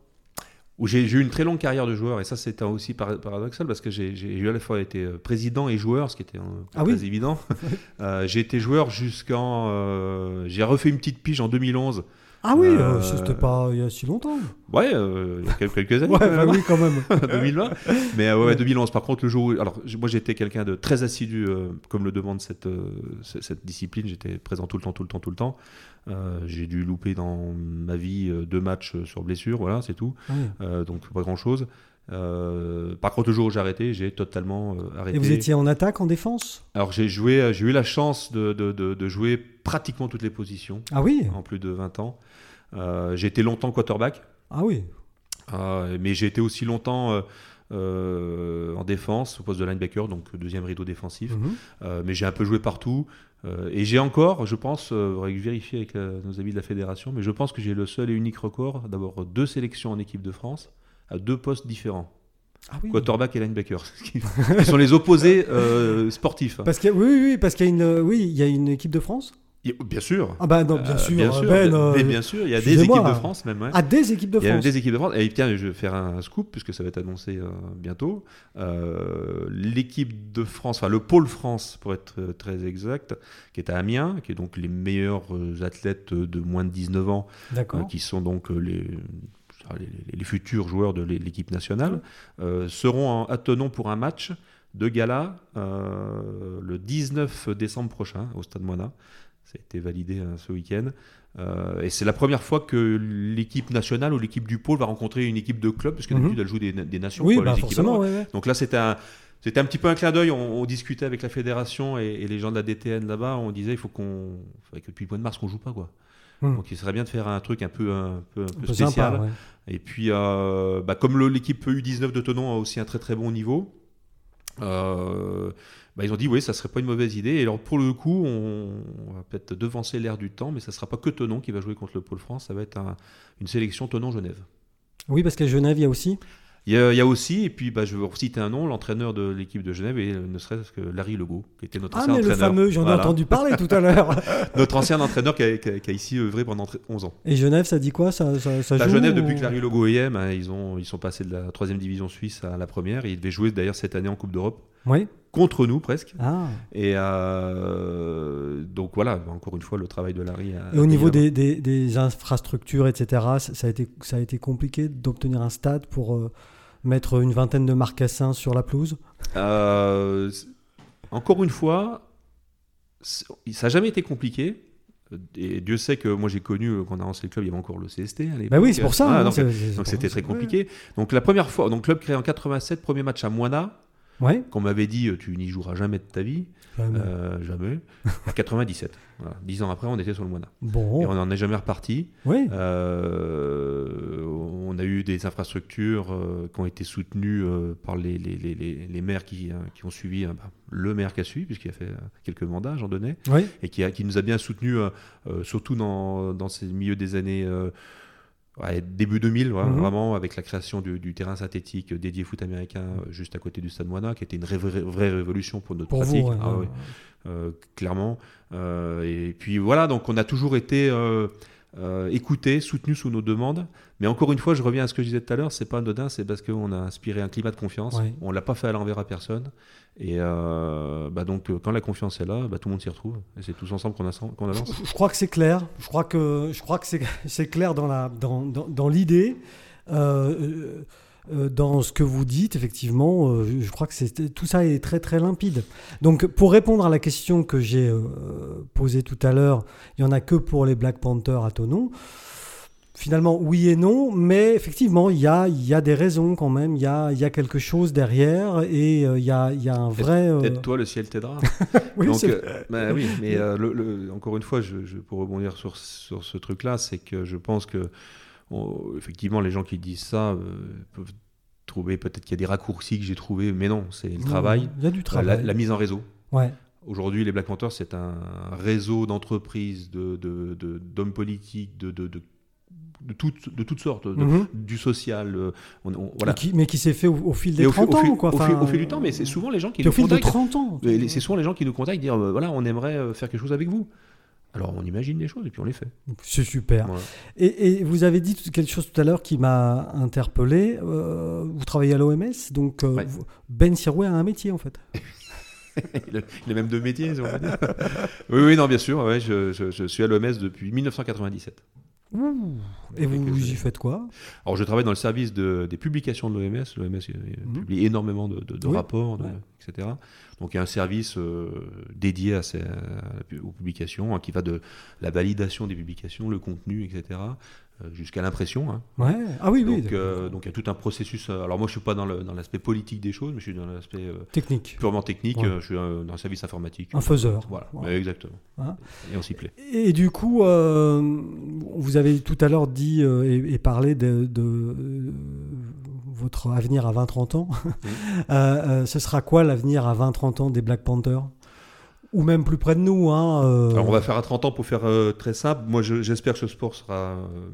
Où j'ai eu une très longue carrière de joueur et ça c'était aussi par- paradoxal parce que j'ai eu à la fois été euh, président et joueur, ce qui était euh, Ah oui. très évident. Euh, j'ai été joueur jusqu'en, euh, j'ai refait une petite pige en 2011. Ah oui, Euh, euh, c'était pas il y a si longtemps. Ouais, euh, il y a quelques, années. Ouais, quand bah même, oui, quand même. 2020. Mais euh, ouais, ouais, 2011. Par contre, le jour où, alors moi j'étais quelqu'un de très assidu, euh, comme le demande cette, ce- cette discipline. J'étais présent tout le temps, tout le temps, tout le temps. J'ai dû louper dans ma vie deux matchs sur blessure, voilà, c'est tout. Euh, donc pas grand chose. Euh, par contre, le jour où j'ai arrêté, j'ai totalement euh, arrêté. Et vous étiez en attaque, en défense? Alors j'ai joué, j'ai eu la chance de, de- de- de jouer pratiquement toutes les positions Ah oui en plus de 20 ans. Euh, j'ai été longtemps quarterback, Ah oui. euh, mais j'ai été aussi longtemps euh, en défense, au poste de linebacker, donc deuxième rideau défensif. Mhm. Mais j'ai un peu joué partout. Euh, et j'ai encore, je pense, euh, faudrait que je vérifie avec nos amis de la fédération, mais je pense que j'ai le seul et unique record d'avoir deux sélections en équipe de France à deux postes différents, Ah oui. quarterback et linebacker, ce qui sont les opposés euh, sportifs. hein. Parce qu'il oui, oui, parce qu'il y a une, oui, il y a une équipe de France? Bien sûr. Ah bah non, bien Euh, sûr. bien sûr, Ben, bien- euh, mais bien sûr, il y a des équipes de France même. ouais. Ah, des équipes de Il y a France. des équipes de France. Et tiens, je vais faire un scoop puisque ça va être annoncé euh, bientôt. Euh, L'équipe de France, enfin le pôle France pour être euh, très exact, qui est à Amiens, qui est donc les meilleurs euh, athlètes de moins de 19 ans, euh, qui sont donc euh, les, les, les futurs joueurs de l'é- l'équipe nationale, euh, seront à Tenon pour un match de gala euh, le 19 décembre prochain au Stade Moina. Ça a été validé euh, ce week-end. Euh, et c'est la première fois que l'équipe nationale ou l'équipe du pôle va rencontrer une équipe de club, parce que Mhm. d'habitude elle joue des, des nations. Oui, quoi, bah les forcément, avant. ouais, ouais. Donc là, c'était un, c'était un petit peu un clin d'œil. On, on discutait avec la fédération et, et les gens de la DTN là-bas. On disait il faut qu'on, que depuis le mois de mars qu'on joue pas quoi. Hmm. Donc il serait bien de faire un truc un peu, un peu, un peu Un peu spécial. sympa, ouais. Et puis, euh, bah, comme l'équipe U19 de Tonon a aussi un très très bon niveau, euh, bah, ils ont dit oui, ça serait pas une mauvaise idée. Et alors pour le coup, on, on va peut-être devancer l'air du temps, mais ça sera pas que Tonon qui va jouer contre le Pôle France, ça va être un- une sélection Tonon-Genève. Oui, parce qu'à Genève, il y a aussi. Il y, a, il y a aussi, et puis bah, je vais citer un nom, l'entraîneur de l'équipe de Genève, et ne serait-ce que Larry Legault, qui était notre Ah, ancien mais le entraîneur. fameux, j'en ai entendu parler tout à l'heure. Notre ancien entraîneur qui a, qui a- qui a ici œuvré pendant 11 ans. Et Genève, ça dit quoi? Ça, ça, ça À joue Genève, ou- depuis que Larry y est, ben, ils, ont, ils sont passés de la troisième division suisse à la première. Et ils devaient jouer d'ailleurs cette année en Coupe d'Europe Oui. contre nous presque. Ah. Et euh, donc voilà, encore une fois, le travail de Larry. a- Et au niveau des, des- des infrastructures, etc., ça, a été, ça a été compliqué d'obtenir un stade pour euh, mettre une vingtaine de marcassins sur la pelouse? Euh, encore une fois, ça n'a jamais été compliqué. Et Dieu sait que moi j'ai connu, quand on a lancé le club, il y avait encore le CST. à. Bah oui, c'est pour ça. Ah, hein, donc c'était très compliqué. Donc la première fois, donc club créé en 87, premier match à Moina, Ouais. qu'on m'avait dit euh, tu n'y joueras jamais de ta vie. Jamais. Euh, jamais. À 97. Voilà. Dix ans après, on était sur le Moina. Et Bon. on n'en est jamais reparti. Euh, on a eu des infrastructures euh, qui ont été soutenues par les, les, les, les- les maires qui, qui ont suivi, euh, bah, le maire qui a suivi, puisqu'il a fait quelques mandats, j'en donnais, et qui, a, qui nous a bien soutenus, surtout dans, dans ces milieux des années. Ouais, début 2000, ouais, Mhm. vraiment, avec la création du, du terrain synthétique dédié foot américain euh, juste à côté du Stade Moina, qui était une vraie, vraie, vraie révolution pour notre Pour pratique. vous. ouais, Ah euh, clairement. Euh, et puis voilà, donc on a toujours été euh, écoutés, soutenus sous nos demandes. Mais encore une fois, je reviens à ce que je disais tout à l'heure, c'est pas anodin, c'est parce qu'on a inspiré un climat de confiance. Ouais. On l'a pas fait à l'envers à personne. Et euh, bah donc euh, quand la confiance est là, bah, tout le monde s'y retrouve. Et c'est tous ensemble qu'on avance. Je, je crois que c'est clair. Je crois que, je crois que c'est, clair dans, la, dans, dans, dans l'idée. Euh, dans ce que vous dites, effectivement, euh, je, crois que c'est, tout ça est très très limpide. Donc, pour répondre à la question que j'ai euh, posée tout à l'heure, il n'y en a que pour les Black Panthers à Tonon. Finalement, oui et non, mais effectivement, il y a, y a des raisons quand même, il y a, y a quelque chose derrière et euh, il y, a, y a un vrai... euh, Aide-toi, le ciel t'aidera. oui, Donc, euh, bah oui, mais euh, le- le- encore une fois, je, je- pour rebondir sur, sur ce truc-là, c'est que je pense que, on- effectivement, les gens qui disent ça euh, peuvent trouver peut-être qu'il y a des raccourcis que j'ai trouvés, mais non, c'est le travail, Il y a du la, travail. la mise en réseau. Ouais. Aujourd'hui, les Black Panthers, c'est un réseau d'entreprises, de, de- de- d'hommes politiques, de, de, de, de toutes, de toutes sortes, de- Mhm. du social. euh, on- on- voilà. Et qui- mais qui s'est fait au, au fil des au, fil- 30 au fil- ans, quoi. au fil- Enfin, au fil du temps, mais c'est souvent les gens qui nous fil de contactent. 30 ans. Et C'est souvent les gens qui nous contactent, dire euh, voilà, on aimerait euh, faire quelque chose avec vous. Alors on imagine des choses et puis on les fait. C'est super. Voilà. Et, et vous avez dit quelque chose tout à l'heure qui m'a interpellé. Euh, vous travaillez à l'OMS, donc euh, Ouais. Ben Sirouet a un métier en fait. il, a, il a même deux métiers, on va dire. oui, oui, non, bien sûr. Ouais, je, je- je suis à l'OMS depuis 1997. Et fait vous, y faites quoi? Alors je travaille dans le service de- des publications de l'OMS. L'OMS euh, Mhm. publie énormément de, de- de Oui, rapports, ouais. etc. Donc il y a un service euh, dédié à ces, à la pu- aux publications hein, qui va de la validation des publications, le contenu, etc. euh, jusqu'à l'impression. hein. Ouais. Ah oui, oui. Donc, euh, donc il y a tout un processus. euh, Alors moi, je suis pas dans l'aspect politique des choses, mais je suis dans l'aspect euh, Technique. purement technique. Ouais. je suis dans le service informatique. Un faiseur. Voilà, Ouais. Exactement. Hein et on s'y plaît. Et du coup, euh, vous avez tout à l'heure dit et, et parlé de, de, votre avenir à 20-30 ans. Ce sera quoi l'avenir à 20-30 ans des Black Panthers? Ou même plus près de nous hein, euh, Alors on va faire à 30 ans pour faire euh, très simple. Moi, je- j'espère que ce sport sera euh,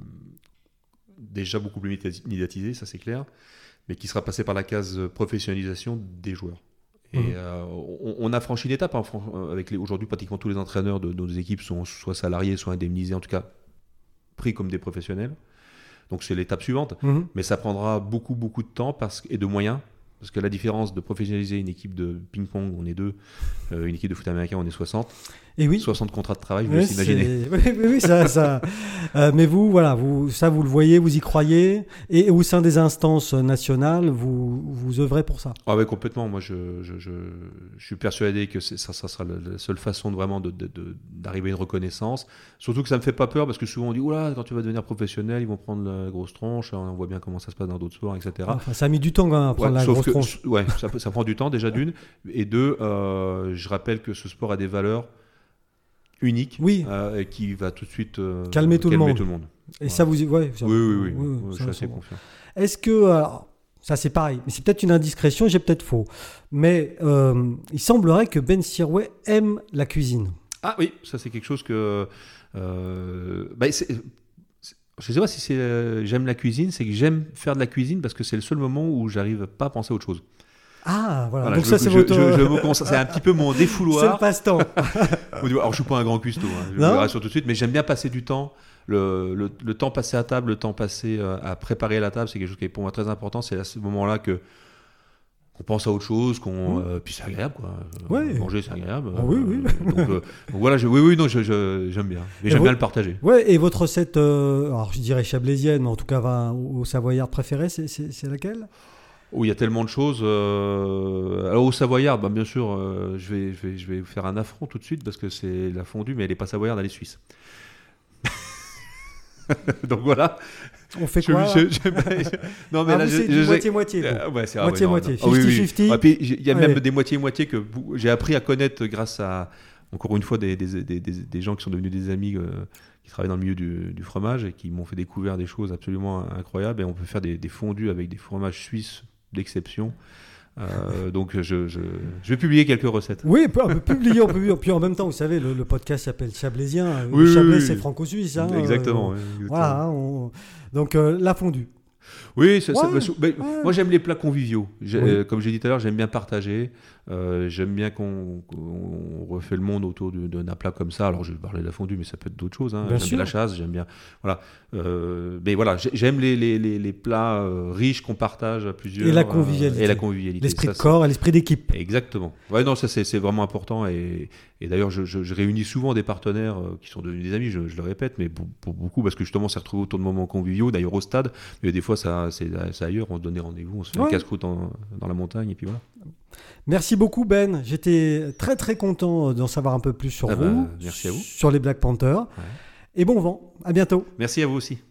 déjà beaucoup plus médiati- médiatisé, ça c'est clair, mais qui sera passé par la case professionnalisation des joueurs. Et Mhm. on, on a franchi une étape hein, avec aujourd'hui pratiquement tous les entraîneurs de, de nos équipes sont soit salariés, soit indemnisés, en tout cas pris comme des professionnels. Donc c'est l'étape suivante. mhm. Mais ça prendra beaucoup, beaucoup de temps parce, et de moyens. Parce que la différence de professionnaliser une équipe de ping-pong, on est deux, euh, une équipe de foot américain, on est 60. Et oui. 60 contrats de travail, vous laisse imaginer. c'est- Oui, oui, oui, ça, ça. Euh, mais vous, voilà, vous, ça, vous le voyez, vous y croyez, et au sein des instances nationales, vous, vous œuvrez pour ça. Ah ouais, complètement. Moi, je, je, je, je suis persuadé que ça, ça sera la, seule façon de vraiment d'arriver à une reconnaissance. Surtout que ça me fait pas peur parce que souvent on dit Oula, quand tu vas devenir professionnel, ils vont prendre la grosse tronche. On voit bien comment ça se passe dans d'autres sports, etc. Enfin, ça a mis du temps quand même à prendre Ouais, la grosse que- tronche. ouais, ça prend du temps déjà d'une. Et deux, euh, je rappelle que ce sport a des valeurs uniques Oui. euh, qui va tout de suite euh, Calmer tout le monde. tout le monde. Et ça vous, ouais, ça- Oui, oui, oui. je suis assez confiant. Est-ce que, alors, ça c'est pareil, mais c'est peut-être une indiscrétion, j'ai peut-être faux, mais euh, il semblerait que Ben Sirway aime la cuisine. Ah oui, ça c'est quelque chose que. bah, je sais pas si c'est j'aime la cuisine, c'est que j'aime faire de la cuisine parce que c'est le seul moment où j'arrive pas à penser à autre chose. Ah, voilà. Voilà, Donc je ça c'est votre. je- c'est un petit peu mon c'est le défouloir. passe-temps. Alors, je suis pas un grand cuistot, hein, je vous rassure tout de suite, mais j'aime bien passer du temps. Le, le- le temps passé à table, le temps passé euh, à préparer la table, c'est quelque chose qui est pour moi très important. C'est à ce moment-là que qu'on pense à autre chose, qu'on Mhm. euh, puis c'est agréable quoi. Euh, Ouais. Manger c'est agréable. Ah oui, oui. Euh, donc, euh, donc voilà, je, oui oui non, je- je- j'aime bien, mais Et j'aime bien le partager. Ouais, et votre recette, alors je dirais chablaisienne, mais en tout cas va au, savoyard préféré, c'est laquelle? Oh, il y a tellement de choses. euh, Alors au Savoyard, bah, bien sûr, euh, je vais je vais je vais faire un affront tout de suite parce que c'est la fondue, mais elle est pas savoyarde, elle est suisse. donc voilà. On fait Je- quoi je- je- non mais Ah, là, moitié-moitié. Euh, ouais, c'est- ah Moitié, ouais, non, moitié. non. Ah oui, oui. 50-50. Ah, puis, Il y a Allez. même des moitiés-moitiés que j'ai appris à connaître grâce à, encore une fois, des, des, des- des- gens qui sont devenus des amis, euh, qui travaillent dans le milieu du, du fromage et qui m'ont fait découvrir des choses absolument incroyables. Et on peut faire des, des fondus avec des fromages suisses d'exception. Euh, donc je, je, je vais publier quelques recettes. Oui, on peut, publier, on peut publier. Puis en même temps, vous savez, le, le podcast s'appelle Chablaisien. Oui, Chablais, oui. c'est franco-suisse. hein, exactement. euh, exactement. voilà, hein, on- donc euh, la fondue. Oui, ça- ça- Ouais, bah, ouais. moi j'aime les plats conviviaux. Oui. euh, comme j'ai dit tout à l'heure, j'aime bien partager. Euh, j'aime bien qu'on refait le monde autour du- d'un plat comme ça. Alors je vais parler de la fondue, mais ça peut être d'autres choses. hein. Bien J'aime sûr. bien la chasse, j'aime bien. Voilà. Euh, mais voilà, j'ai- j'aime les, les, les, les plats euh, riches qu'on partage à plusieurs. Et la convivialité. et la convivialité. L'esprit de corps et l'esprit d'équipe. Exactement. Ouais, non, ça c'est c'est vraiment important. Et, et d'ailleurs, je, je- je réunis souvent des partenaires euh, qui sont devenus des amis, je, je le répète, mais pour, pour beaucoup, parce que justement, s'est retrouvés autour de moments conviviaux, d'ailleurs au stade, mais des fois, ça, c'est ailleurs, on se donnait rendez-vous, on se fait Ouais. un casse-croûte dans, dans la montagne, et puis voilà. Merci beaucoup Ben. J'étais très très content d'en savoir un peu plus sur Ah vous, bah, merci à vous. sur les Black Panthers. Ouais. Et bon vent. À bientôt. Merci à vous aussi.